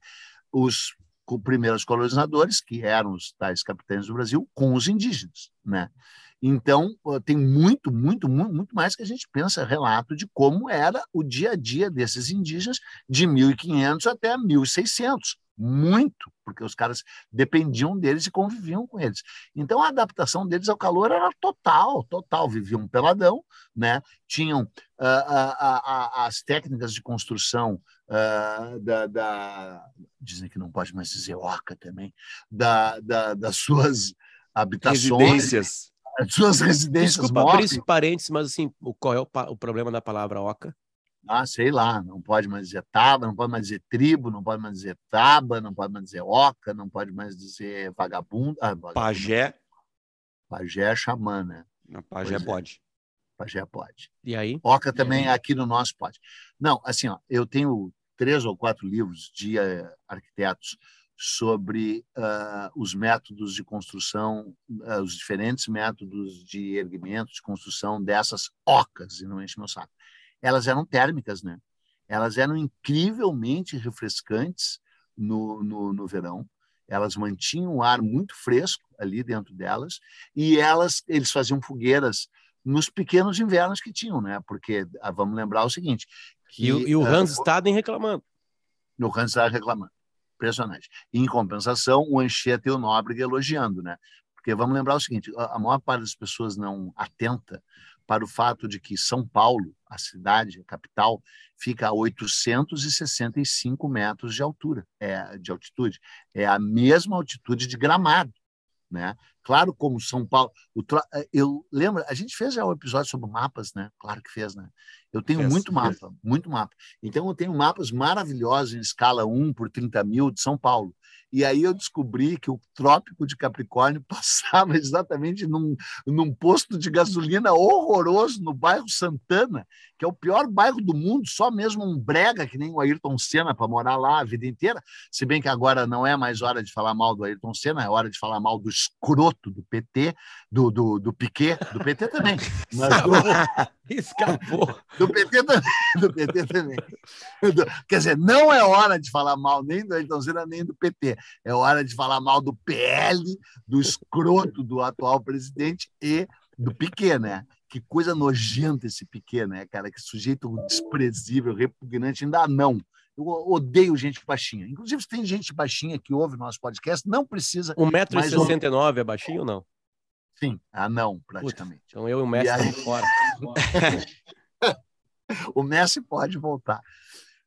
S2: os primeiros colonizadores, que eram os tais capitães do Brasil, com os indígenas, né? Então, tem muito, muito, muito, muito mais que a gente pensa relato de como era o dia a dia desses indígenas de 1500 até 1600. Muito, porque os caras dependiam deles e conviviam com eles. Então a adaptação deles ao calor era total, total. Viviam peladão, né? Tinham ah, ah, ah, as técnicas de construção ah, da, da- dizem que não pode mais dizer oca também, da, da- das suas habitações,
S3: Residências.
S2: As suas residências
S1: Desculpa abrir
S2: móveis.
S1: esse parênteses, mas assim, qual é o, o problema da palavra oca?
S2: Ah, sei lá, não pode mais dizer taba, não pode mais dizer tribo, não pode mais dizer taba, não pode mais dizer oca, não pode mais dizer vagabundo. Ah, vagabundo.
S3: Pajé.
S2: Pajé é xamã, né?
S3: Pajé
S2: Pois é.
S3: pode.
S2: Pajé pode.
S1: E aí?
S2: Oca também aqui no nosso pode. Não, assim, ó, eu tenho três ou quatro livros de eh, arquitetos sobre ah, os métodos de construção, ah, os diferentes métodos de erguimento, de construção dessas ocas, e não enche meu saco. Elas eram térmicas, né? Elas eram incrivelmente refrescantes no, no, no verão. Elas mantinham o ar muito fresco ali dentro delas e elas eles faziam fogueiras nos pequenos invernos que tinham, né? Porque ah, vamos lembrar o seguinte, que
S1: E, o- e o Hans Staden reclamando.
S2: o Hans estava reclamando. Impressionante. Em compensação, o Anchieta e o Nóbrega elogiando, né? Porque vamos lembrar o seguinte: a a maior parte das pessoas não atenta para o fato de que São Paulo, a cidade, a capital, fica a 865 metros de altura, é, de altitude. É a mesma altitude de Gramado, né? Claro, como São Paulo. o tro- eu lembro, a gente fez já um episódio sobre mapas, né? Claro que fez, né? Eu tenho
S3: Fez,
S2: muito
S3: fez.
S2: mapa, muito mapa. Então, eu tenho mapas maravilhosos em escala 1 por 30 mil de São Paulo. E aí eu descobri que o Trópico de Capricórnio passava exatamente num, num posto de gasolina horroroso no bairro Santana, que é o pior bairro do mundo, só mesmo um brega, que nem o Ayrton Senna, para morar lá a vida inteira. Se bem que agora não é mais hora de falar mal do Ayrton Senna, é hora de falar mal do escroto do PT, do, do, do Piquet, do PT também. Mas do,
S1: Escapou.
S2: do PT também. Do PT também. Do- quer dizer, não é hora de falar mal nem do Ayrton Senna, nem do PT. É hora de falar mal do PL, do escroto do atual presidente e do Piquet, né? Que coisa nojenta esse Piquet, né, cara? Que sujeito desprezível, repugnante, ainda não. Eu odeio gente baixinha. Inclusive, se tem gente baixinha que ouve nosso podcast, não precisa.
S1: 1,69m é baixinho ou não?
S2: Sim, ah, não, praticamente.
S1: Então eu e o Messi
S2: E aí?
S1: fora.
S2: O Messi pode voltar.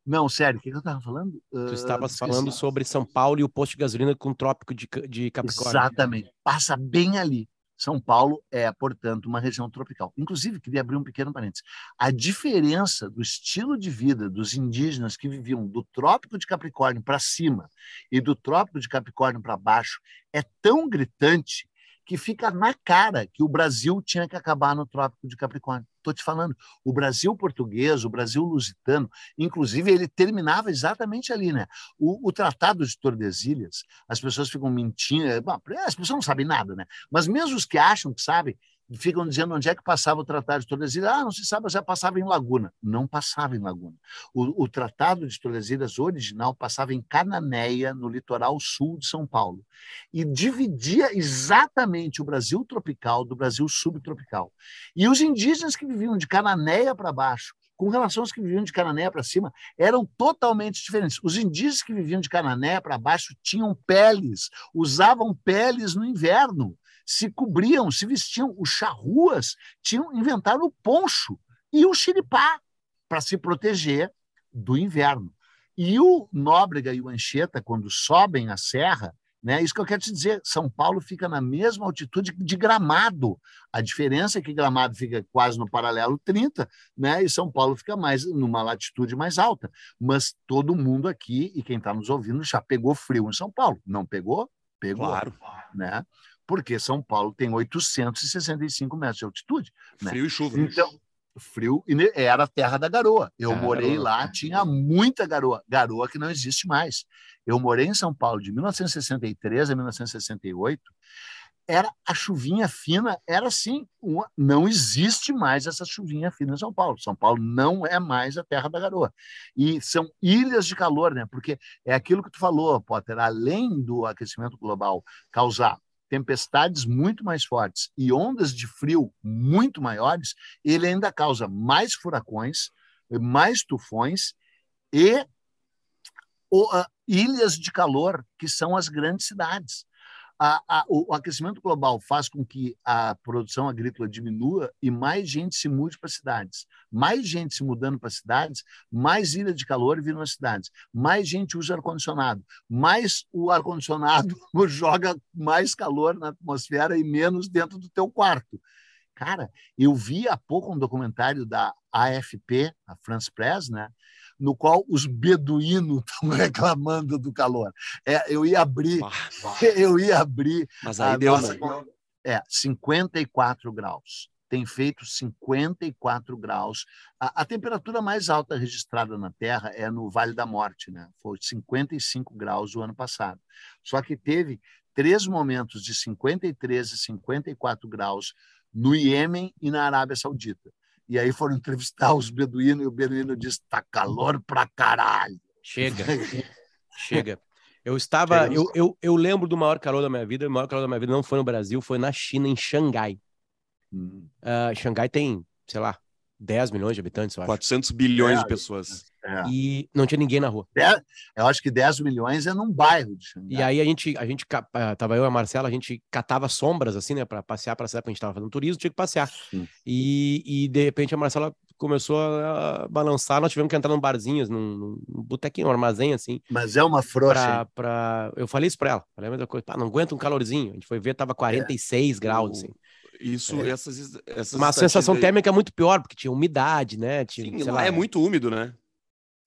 S2: Não, sério, o que, eu estava falando?
S1: Tu
S2: Ah,
S1: estavas
S2: esqueci.
S1: falando sobre São Paulo e o posto de gasolina com o trópico de, de Capricórnio.
S2: Exatamente. Passa bem ali. São Paulo é, portanto, uma região tropical. Inclusive, queria abrir um pequeno parênteses. A diferença do estilo de vida dos indígenas que viviam do Trópico de Capricórnio para cima e do Trópico de Capricórnio para baixo é tão gritante que fica na cara que o Brasil tinha que acabar no Trópico de Capricórnio. Estou te falando, o Brasil português, o Brasil lusitano, inclusive ele terminava exatamente ali, né? O, o Tratado de Tordesilhas, as pessoas ficam mentindo, bom, as pessoas não sabem nada, né? Mas mesmo os que acham que sabem, ficam dizendo onde é que passava o Tratado de Tordesilhas. Ah, não se sabe, já passava em Laguna. Não passava em Laguna. O, o Tratado de Tordesilhas original passava em Cananéia, no litoral sul de São Paulo, e dividia exatamente o Brasil tropical do Brasil subtropical. E os indígenas que viviam de Cananéia para baixo com relação aos que viviam de Canané para cima, eram totalmente diferentes. Os indígenas que viviam de Canané para baixo tinham peles, usavam peles no inverno, se cobriam, se vestiam. Os charruas tinham inventaram o poncho e o xiripá para se proteger do inverno. E o Nóbrega e o Anchieta, quando sobem a serra, né? Isso que eu quero te dizer, São Paulo fica na mesma altitude de Gramado. A diferença é que Gramado fica quase no paralelo 30, né? e São Paulo fica mais numa latitude mais alta. Mas todo mundo aqui, e quem está nos ouvindo, já pegou frio em São Paulo. Não pegou? Pegou.
S3: Claro.
S2: Né? Porque São Paulo tem 865 metros de altitude. Né?
S3: Frio e chuva.
S2: Então, frio e era a terra da garoa. Eu morei lá, tinha muita garoa, garoa que não existe mais. Eu morei em São Paulo de 1963 a 1968. Era a chuvinha fina, era assim, uma- não existe mais essa chuvinha fina em São Paulo. São Paulo não é mais a terra da garoa. E são ilhas de calor, né? Porque é aquilo que tu falou, Potter, além do aquecimento global causar tempestades muito mais fortes e ondas de frio muito maiores, ele ainda causa mais furacões, mais tufões e o- a- ilhas de calor, que são as grandes cidades. A- a- o, aquecimento global faz com que a produção agrícola diminua e mais gente se mude para cidades. Mais gente se mudando para cidades, mais ilha de calor viram as cidades. Mais gente usa ar-condicionado. Mais o ar-condicionado joga mais calor na atmosfera e menos dentro do teu quarto. Cara, eu vi há pouco um documentário da AFP, a France Press, né? No qual os beduínos estão reclamando do calor. É, eu ia abrir, eu ia abrir
S3: Mas aí
S2: a
S3: deu,
S2: nossa-
S3: né?
S2: é 54 graus. Tem feito 54 graus. A, a temperatura mais alta registrada na Terra é no Vale da Morte, né? Foi 55 graus o ano passado. Só que teve três momentos de 53 e 54 graus no Iêmen e na Arábia Saudita. E aí foram entrevistar os beduínos e o beduíno disse: tá calor pra caralho.
S1: Chega, chega. Eu estava, eu, eu, eu lembro do maior calor da minha vida. O maior calor da minha vida não foi no Brasil, foi na China, em Xangai.
S2: Hum,
S1: Ah, Xangai tem, sei lá, 10 milhões de habitantes, eu acho.
S3: 400 bilhões
S2: É,
S3: de pessoas.
S2: é.
S1: E não tinha ninguém na rua.
S2: Dez- Eu acho que 10 milhões é num bairro de Xangai.
S1: E aí a gente, a gente, ah, tava eu e a Marcela, a gente catava sombras, assim, né, para passear para cidade, porque a gente tava fazendo turismo, tinha que passear. E, e de repente a Marcela começou a balançar, nós tivemos que entrar num barzinho, num, num botequinho, um armazém, assim,
S2: Mas é uma frouxa.
S1: pra. Eu falei isso pra ela, falei a mesma coisa, não aguenta um calorzinho. A gente foi ver, tava 46 graus,
S3: O-
S1: assim.
S3: Isso,
S1: É.
S3: essas, essas
S1: Uma sensação
S3: aí-
S1: térmica muito pior, porque tinha umidade, né? Tinha,
S3: Sim,
S1: sei
S3: lá
S1: lá,
S3: é muito úmido, né?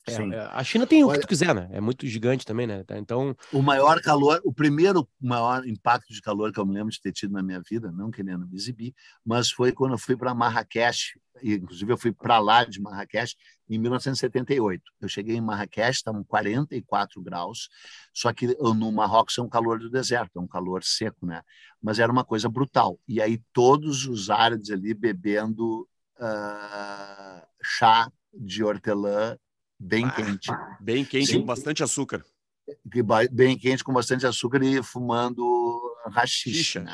S1: é, é, a China tem o
S2: Olha-
S1: que tu quiser, né? É muito gigante também, né? Então,
S2: O maior calor, o primeiro maior impacto de calor que eu me lembro de ter tido na minha vida, não querendo me exibir, mas foi quando eu fui para Marrakech. E, inclusive, eu fui para lá de Marrakech em 1978. Eu cheguei em Marrakech, estavam 44 graus, só que no Marrocos é um calor do deserto, é um calor seco, né? Mas era uma coisa brutal. E aí todos os árabes ali bebendo ah, chá de hortelã bem
S3: Ah.
S2: quente
S3: Bem quente,
S2: Sim.
S3: com bastante açúcar.
S2: bem quente com bastante açúcar e fumando rachixe.
S3: Xixa.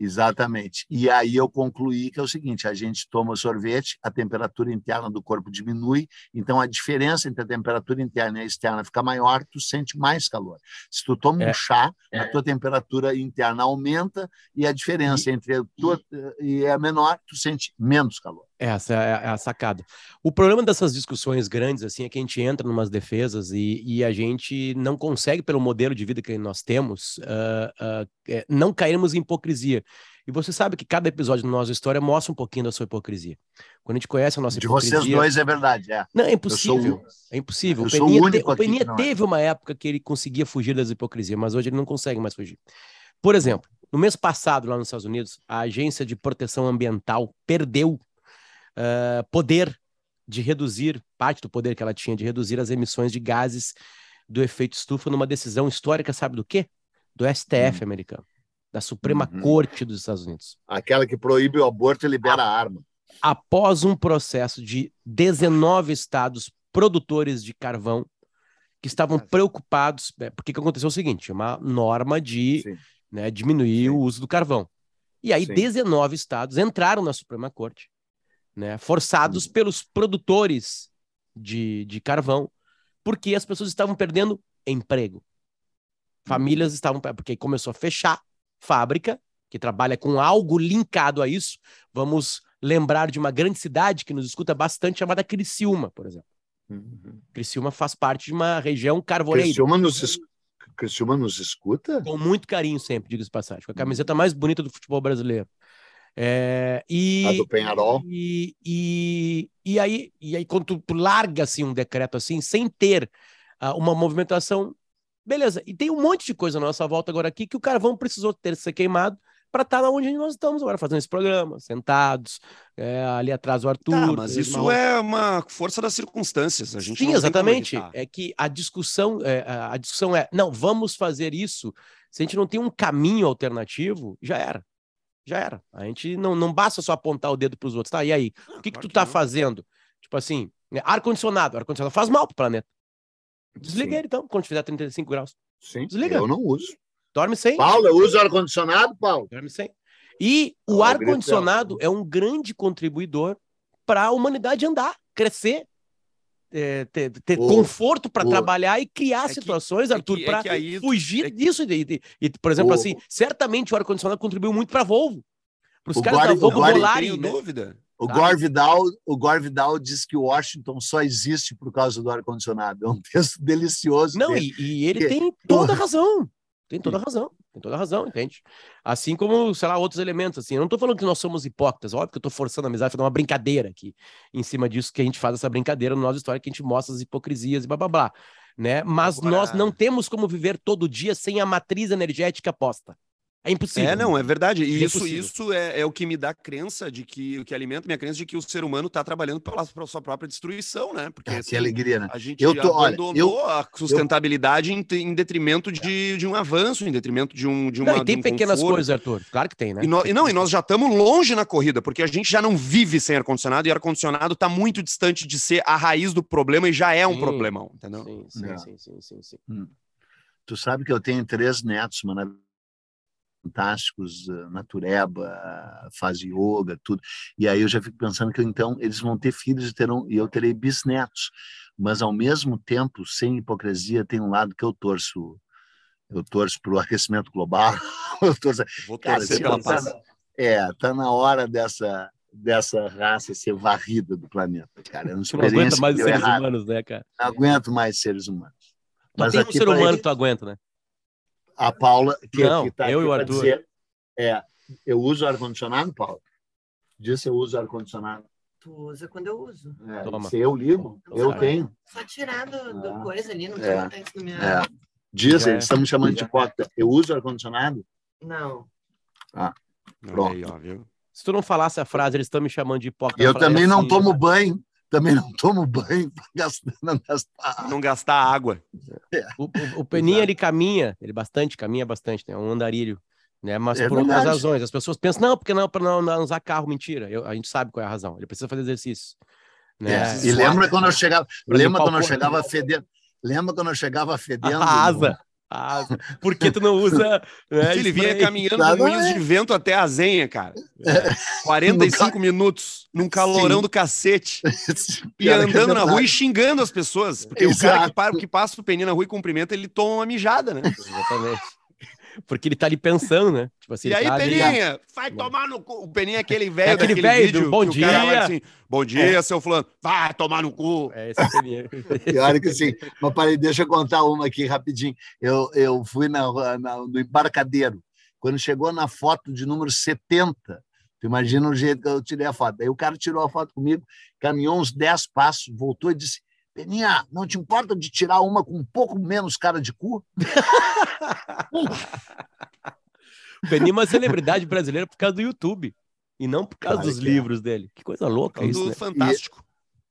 S2: Exatamente. E aí eu concluí que é o seguinte: a gente toma sorvete, a temperatura interna do corpo diminui, então a diferença entre a temperatura interna e a externa fica maior, tu sente mais calor. Se tu toma
S1: É.
S2: um chá, a tua temperatura interna aumenta e a diferença entre a tua e a menor, tu sente menos calor.
S1: Essa é a, é a sacada. O problema dessas discussões grandes, assim, é que a gente entra em umas defesas e, e a gente não consegue, pelo modelo de vida que nós temos, ah, é, não cairmos em hipocrisia. E você sabe que cada episódio da nossa história mostra um pouquinho da sua hipocrisia. Quando a gente conhece a nossa
S2: De
S1: hipocrisia...
S2: vocês dois é verdade, é.
S1: Não, é impossível. É impossível.
S2: eu
S1: o Peninha, te- o
S2: aqui
S1: Peninha
S2: não é.
S1: teve uma época que ele conseguia fugir das hipocrisias, mas hoje ele não consegue mais fugir. Por exemplo, no mês passado, lá nos Estados Unidos, a Agência de Proteção Ambiental perdeu ah, poder de reduzir, parte do poder que ela tinha de reduzir as emissões de gases do efeito estufa numa decisão histórica, sabe do quê? Do STF americano, da Suprema
S2: Uhum.
S1: Corte dos Estados Unidos.
S2: Aquela que proíbe o aborto e libera a arma.
S1: após um processo de 19 estados produtores de carvão que estavam preocupados, né, porque que aconteceu o seguinte, uma norma de né, diminuir
S2: Sim.
S1: o uso do carvão. E aí
S2: Sim.
S1: 19 estados entraram na Suprema Corte, né? Forçados pelos produtores de, de carvão, porque as pessoas estavam perdendo emprego. Famílias estavam. Porque começou a fechar fábrica, que trabalha com algo linkado a isso. Vamos lembrar de uma grande cidade que nos escuta bastante, chamada Criciúma, por exemplo.
S2: Uhum.
S1: Criciúma faz parte de uma região carvoneira.
S2: Criciúma nos, es- Criciúma nos escuta?
S1: Com muito carinho sempre, diga-se passagem. Com a camiseta mais bonita do futebol brasileiro. É, e,
S2: A do Penharol?
S1: E, e, e, aí, e aí, quando tu, tu larga assim, um decreto assim, sem ter ah, uma movimentação, beleza. E tem um monte de coisa na nossa volta agora aqui que o carvão precisou ter se queimado para estar onde nós estamos agora, fazendo esse programa, sentados, é, ali atrás o Arthur.
S3: Tá, mas isso é uma força das circunstâncias. A gente
S1: Sim, exatamente. É que a discussão, é, a discussão é, não, vamos fazer isso. Se a gente não tem um caminho alternativo, já era. Já era. A gente não, não basta só apontar o dedo para os outros, tá? E aí, o que, que tu tá fazendo? Tipo assim, né, ar-condicionado. Ar-condicionado faz mal pro planeta. Desliga
S2: Sim.
S1: ele então, quando tiver 35 graus.
S2: Sim,
S1: Desliga.
S2: eu não uso.
S1: Dorme sem.
S2: Paulo, eu uso ar-condicionado, Paulo?
S1: Dorme sem. E o
S2: Ah, o
S1: ar-condicionado é um grande contribuidor para a humanidade andar, crescer, é, ter, ter
S2: O-
S1: conforto para trabalhar e criar
S3: É
S1: situações,
S3: é
S1: Arthur,
S3: que- é
S1: para fugir
S3: é que-
S1: disso. E, e- e, por exemplo,
S2: O-
S1: assim, certamente o ar-condicionado contribuiu muito para a Volvo. Para os caras da Volvo rolarem,
S3: tenho
S1: né?
S3: dúvida.
S2: O
S1: Tá.
S2: Gore Vidal, o Gore Vidal diz que Washington só existe por causa do ar-condicionado. É um texto delicioso.
S1: Não, e, e ele
S2: Que-
S1: tem toda a razão. Tem toda a razão. Tem toda razão, entende? Assim como, sei lá, outros elementos. Assim. Eu não estou falando que nós somos hipócritas, óbvio que eu estou forçando a amizade, fazendo uma brincadeira aqui em cima disso, que a gente faz essa brincadeira no nosso história, que a gente mostra as hipocrisias e blá blá blá. Né? Mas
S3: Agora-
S1: nós não temos como viver todo dia sem a matriz energética posta. É impossível.
S3: É, não, é verdade. E
S1: É
S3: isso,
S1: impossível.
S3: isso é, é o que me dá crença de que o que alimenta minha crença de que o ser humano está trabalhando pela, pela sua própria destruição, né? Porque
S2: Ah,
S3: assim,
S2: que alegria, né?
S3: a gente
S2: Eu tô- olha,
S3: abandonou a sustentabilidade em, em detrimento de, de um avanço, em detrimento de um de uma
S1: Não, e tem
S3: um
S1: pequenas
S3: conforto.
S1: coisas, Arthur. Claro que tem, né?
S3: E, nó- e não, e nós já estamos longe na corrida, porque a gente já não vive sem ar-condicionado e ar-condicionado está muito distante de ser a raiz do problema e já é um
S1: Sim.
S3: problemão, entendeu?
S1: Sim, sim,
S2: É.
S1: sim, sim, sim, sim.
S2: Tu sabe que eu tenho três netos, mano, fantásticos, eh, natureba, faz yoga, tudo. E aí eu já fico pensando que então eles vão ter filhos e terão e eu terei bisnetos. Mas ao mesmo tempo, sem hipocrisia, tem um lado que eu torço. Eu torço para o aquecimento global. Eu torço...
S3: Vou
S2: Cara,
S3: torcer pela
S2: tá-
S3: paz.
S2: É, tá na hora dessa dessa raça ser varrida do planeta, cara. É uma
S1: Tu não aguenta mais seres
S2: errado.
S1: humanos, né, cara?
S2: Não aguento mais seres humanos.
S1: Não
S2: Mas
S1: tem um ser humano que tu aguenta, né?
S2: A Paula, que,
S1: Não,
S2: que tá
S1: eu
S2: aqui
S1: e o Arthur.
S2: dizer, é, eu uso ar-condicionado, Paula? Diz se eu uso ar-condicionado.
S4: Tu usa quando eu uso.
S2: É,
S1: Toma.
S2: se eu ligo, eu
S1: Toma.
S2: tenho.
S4: Só tirar do, do
S2: Ah.
S4: coisa ali, não
S2: É.
S4: precisa botar isso no meu.
S2: É. Diz,
S1: Já é.
S2: eles estão me chamando de hipócrita. Eu uso ar-condicionado?
S4: Não.
S2: Pronto.
S3: Aí, ó, viu?
S1: Se tu não falasse a frase, eles estão me chamando de hipócrita.
S2: Eu
S1: falaria
S2: também não
S1: assim,
S2: tomo banho. Também não tomo banho para gastar, não gastar.
S3: Não gastar água.
S1: O, o, o Peninha, ele caminha, ele bastante, caminha bastante, né? É um andarilho, né? Mas
S2: É
S1: por outras
S2: verdade.
S1: razões. As pessoas pensam, não, porque não, para não, não usar carro, mentira. Eu- a gente sabe qual é a razão. Ele precisa fazer exercício. Né?
S2: É, E lembra quando eu chegava, lembra quando eu chegava fedendo? Lembra quando eu chegava fedendo?
S1: A asa. A asa. Por que tu não usa. Né,
S3: Ele vinha caminhando
S2: Tá,
S3: com moinhos
S2: é?
S3: de vento até a zenha, cara. 45 minutos num calorão
S2: Sim.
S3: do cacete. E
S2: que é
S3: andando na rua e xingando as pessoas. Porque o cara que,
S2: Exato.
S3: para, que passa o peninho na rua e cumprimenta, ele toma uma mijada, né?
S1: Exatamente. Porque ele tá ali pensando, né? Tipo assim,
S3: E
S1: ele
S3: aí,
S1: tá ali-
S3: Peninha, vai tomar no cu. O Peninha é aquele velho
S1: É aquele
S3: daquele
S1: velho
S3: vídeo
S1: do bom
S3: que o cara
S1: dia.
S3: assim, bom dia, seu fulano. Vai tomar no cu.
S1: É, esse é o Peninha.
S2: Pior que sim. Mas parei, deixa eu contar uma aqui rapidinho. Eu, eu fui na, na- no embarcadeiro. Quando chegou na foto de número 70, tu imagina o jeito que eu tirei a foto. Aí o cara tirou a foto comigo, caminhou uns 10 passos, voltou e disse: Peninha, não te importa de tirar uma com um pouco menos cara de cu?
S1: O Peninha é uma celebridade brasileira por causa do YouTube. E não por causa
S2: Claro
S1: dos
S2: é.
S1: livros dele. Que coisa louca isso,
S3: do
S1: né?
S3: Fantástico.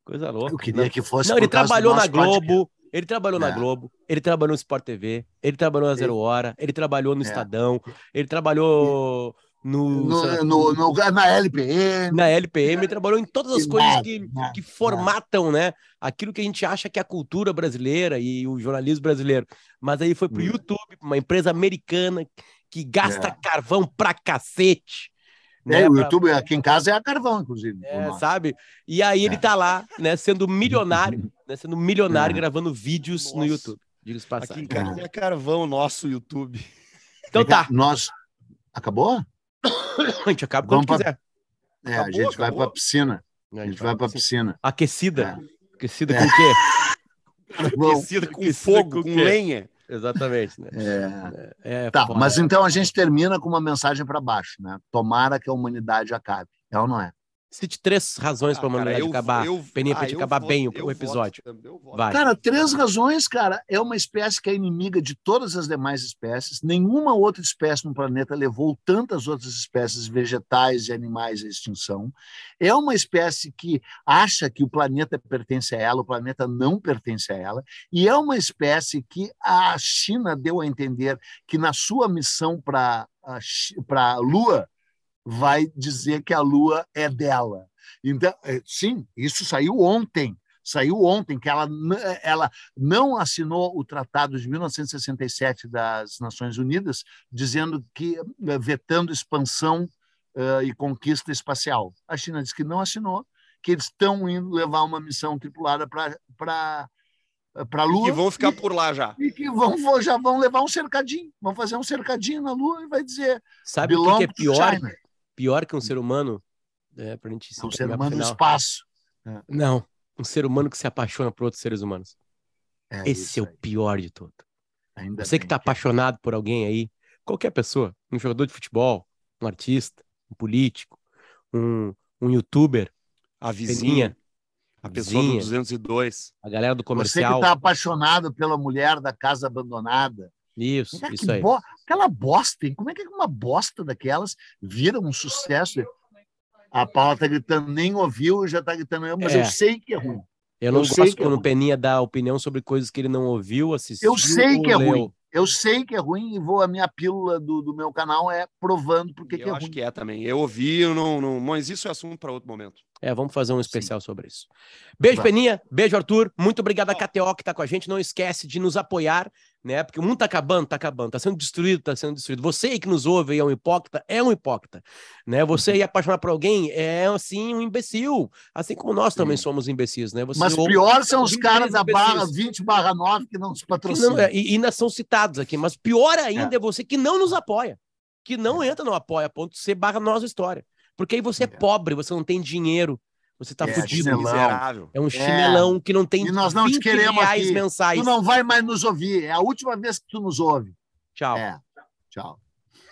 S1: Coisa louca.
S2: Eu queria que fosse.
S1: Não, ele trabalhou na
S2: nosso podcast.
S1: Globo, ele trabalhou na
S2: É.
S1: Globo, ele trabalhou no Sport TV, ele trabalhou na Zero Hora, ele trabalhou no
S2: É.
S1: Estadão, ele trabalhou no,
S2: No, no, no- na LPM.
S1: na LPM, ele trabalhou em todas as coisas
S2: nada,
S1: que,
S2: nada,
S1: que formatam, né? Aquilo que a gente acha que é a cultura brasileira e o jornalismo brasileiro. Mas aí foi pro
S2: Hum.
S1: YouTube, uma empresa americana que gasta
S2: É.
S1: carvão pra cacete. né,
S2: É, o
S1: pra-
S2: YouTube aqui em casa é a carvão, inclusive.
S1: é,
S2: o
S1: sabe? E aí ele
S2: É.
S1: tá lá, né, sendo milionário, né, sendo milionário
S2: É.
S1: gravando vídeos no
S3: Nossa.
S1: YouTube. Diga-se de
S3: Aqui em casa é carvão nosso YouTube.
S1: Então tá,
S2: Nós. Acabou?
S1: A gente acaba quando
S2: pra-
S1: quiser.
S2: É, a
S3: Acabou,
S2: gente vai
S3: acabou.
S2: para piscina.
S1: A
S2: A
S1: gente
S2: gente vai para
S1: assim,
S2: piscina.
S1: Aquecida. Aquecida
S2: É.
S1: com o quê?
S3: Aquecida com
S1: aquecida
S3: fogo,
S1: com
S3: com, lenha.
S1: Exatamente, né?
S2: é,
S1: É,
S2: Tá,
S1: foda.
S2: mas então a gente termina com uma mensagem para baixo, né? Tomara que a humanidade acabe. É ou não é?
S1: Cite três razões para a
S3: Ah, cara,
S1: humanidade
S3: eu-
S1: acabar.
S3: eu-
S1: Peninha,
S3: ah,
S1: gente
S3: eu
S1: acabar
S3: voto-
S1: bem o, o episódio.
S3: voto.
S2: Cara, três razões, cara. É uma espécie que é inimiga de todas as demais espécies. Nenhuma outra espécie no planeta levou tantas outras espécies vegetais e animais à extinção. É uma espécie que acha que o planeta pertence a ela, o planeta não pertence a ela. E é uma espécie que a China deu a entender que na sua missão para a Lua vai dizer que a Lua é dela. Então, é, sim, isso saiu ontem. Saiu ontem que ela, n- ela não assinou o Tratado de 1967 das Nações Unidas, dizendo que eh, vetando expansão eh, e conquista espacial. A China disse que não assinou, que eles estão indo levar uma missão tripulada para para a Lua
S3: Que vão ficar por lá já.
S2: e que vão, já vão levar um cercadinho, vão fazer um cercadinho na Lua e vai dizer
S1: Sabe o que, que é pior?
S2: China.
S1: Pior que um ser humano? É, pra gente se
S2: É um ser humano no espaço.
S1: Não, um ser humano que se apaixona por outros seres humanos.
S2: É
S1: Esse é o
S2: aí.
S1: pior de tudo.
S2: Ainda
S1: Você que
S2: bem
S1: tá apaixonado por alguém aí, qualquer pessoa, um jogador de futebol, um artista, um político, um, um youtuber,
S3: A vizinha, a pessoa
S1: vizinha.
S3: do 202.
S1: a galera do
S2: Você que
S1: comercial.
S2: está apaixonado pela mulher da casa abandonada.
S1: Isso,
S2: Cara,
S1: isso
S2: que
S1: aí.
S2: bo- Aquela bosta, hein? Como é que uma bosta daquelas vira um sucesso? A Paula tá gritando, nem ouviu e já tá gritando, mas
S1: É.
S2: eu sei que é ruim.
S1: Eu não
S2: eu sei
S1: gosto
S2: que é
S1: quando o
S2: ruim.
S1: Peninha dá opinião sobre coisas que ele não ouviu, assistiu.
S2: Eu sei que é
S1: leu.
S2: ruim. Eu sei que é ruim e vou a minha pílula do, do meu canal é provando porque
S3: eu
S2: que é
S3: acho
S2: ruim.
S3: que é também. Eu ouvi, eu não, não... mas isso é assunto para outro momento.
S1: É, vamos fazer um especial sobre isso. Beijo,
S2: Vai.
S1: Peninha. Beijo, Arthur. Muito obrigado a KTO que tá com a gente. Não esquece de nos apoiar, né? Porque o mundo tá acabando, tá acabando. Tá sendo destruído, tá sendo destruído. Você aí que nos ouve e é um hipócrita, é um hipócrita, né? Você aí apaixonar por alguém é, assim, um imbecil. Assim como nós também
S2: Sim.
S1: somos imbecis, né? Você
S2: Mas pior são os caras da barra
S1: imbecis.
S2: 20 barra 9 que não
S1: que
S2: patrocinam.
S1: não- é, e ainda são citados aqui, mas pior ainda é, você que não nos apoia, que não entra no apoia, ponto C barra nossa história. Porque aí você é,
S2: É.
S1: pobre, você não tem dinheiro, você tá
S2: É,
S1: fudido.
S2: chinelão.
S3: Miserável.
S1: É um chinelão que não tem
S2: E nós não te
S1: 20
S2: queremos
S1: reais
S2: aqui.
S1: mensais.
S2: Tu não vai mais nos ouvir. É a última vez que tu nos ouve.
S1: Tchau.
S2: É. Tchau.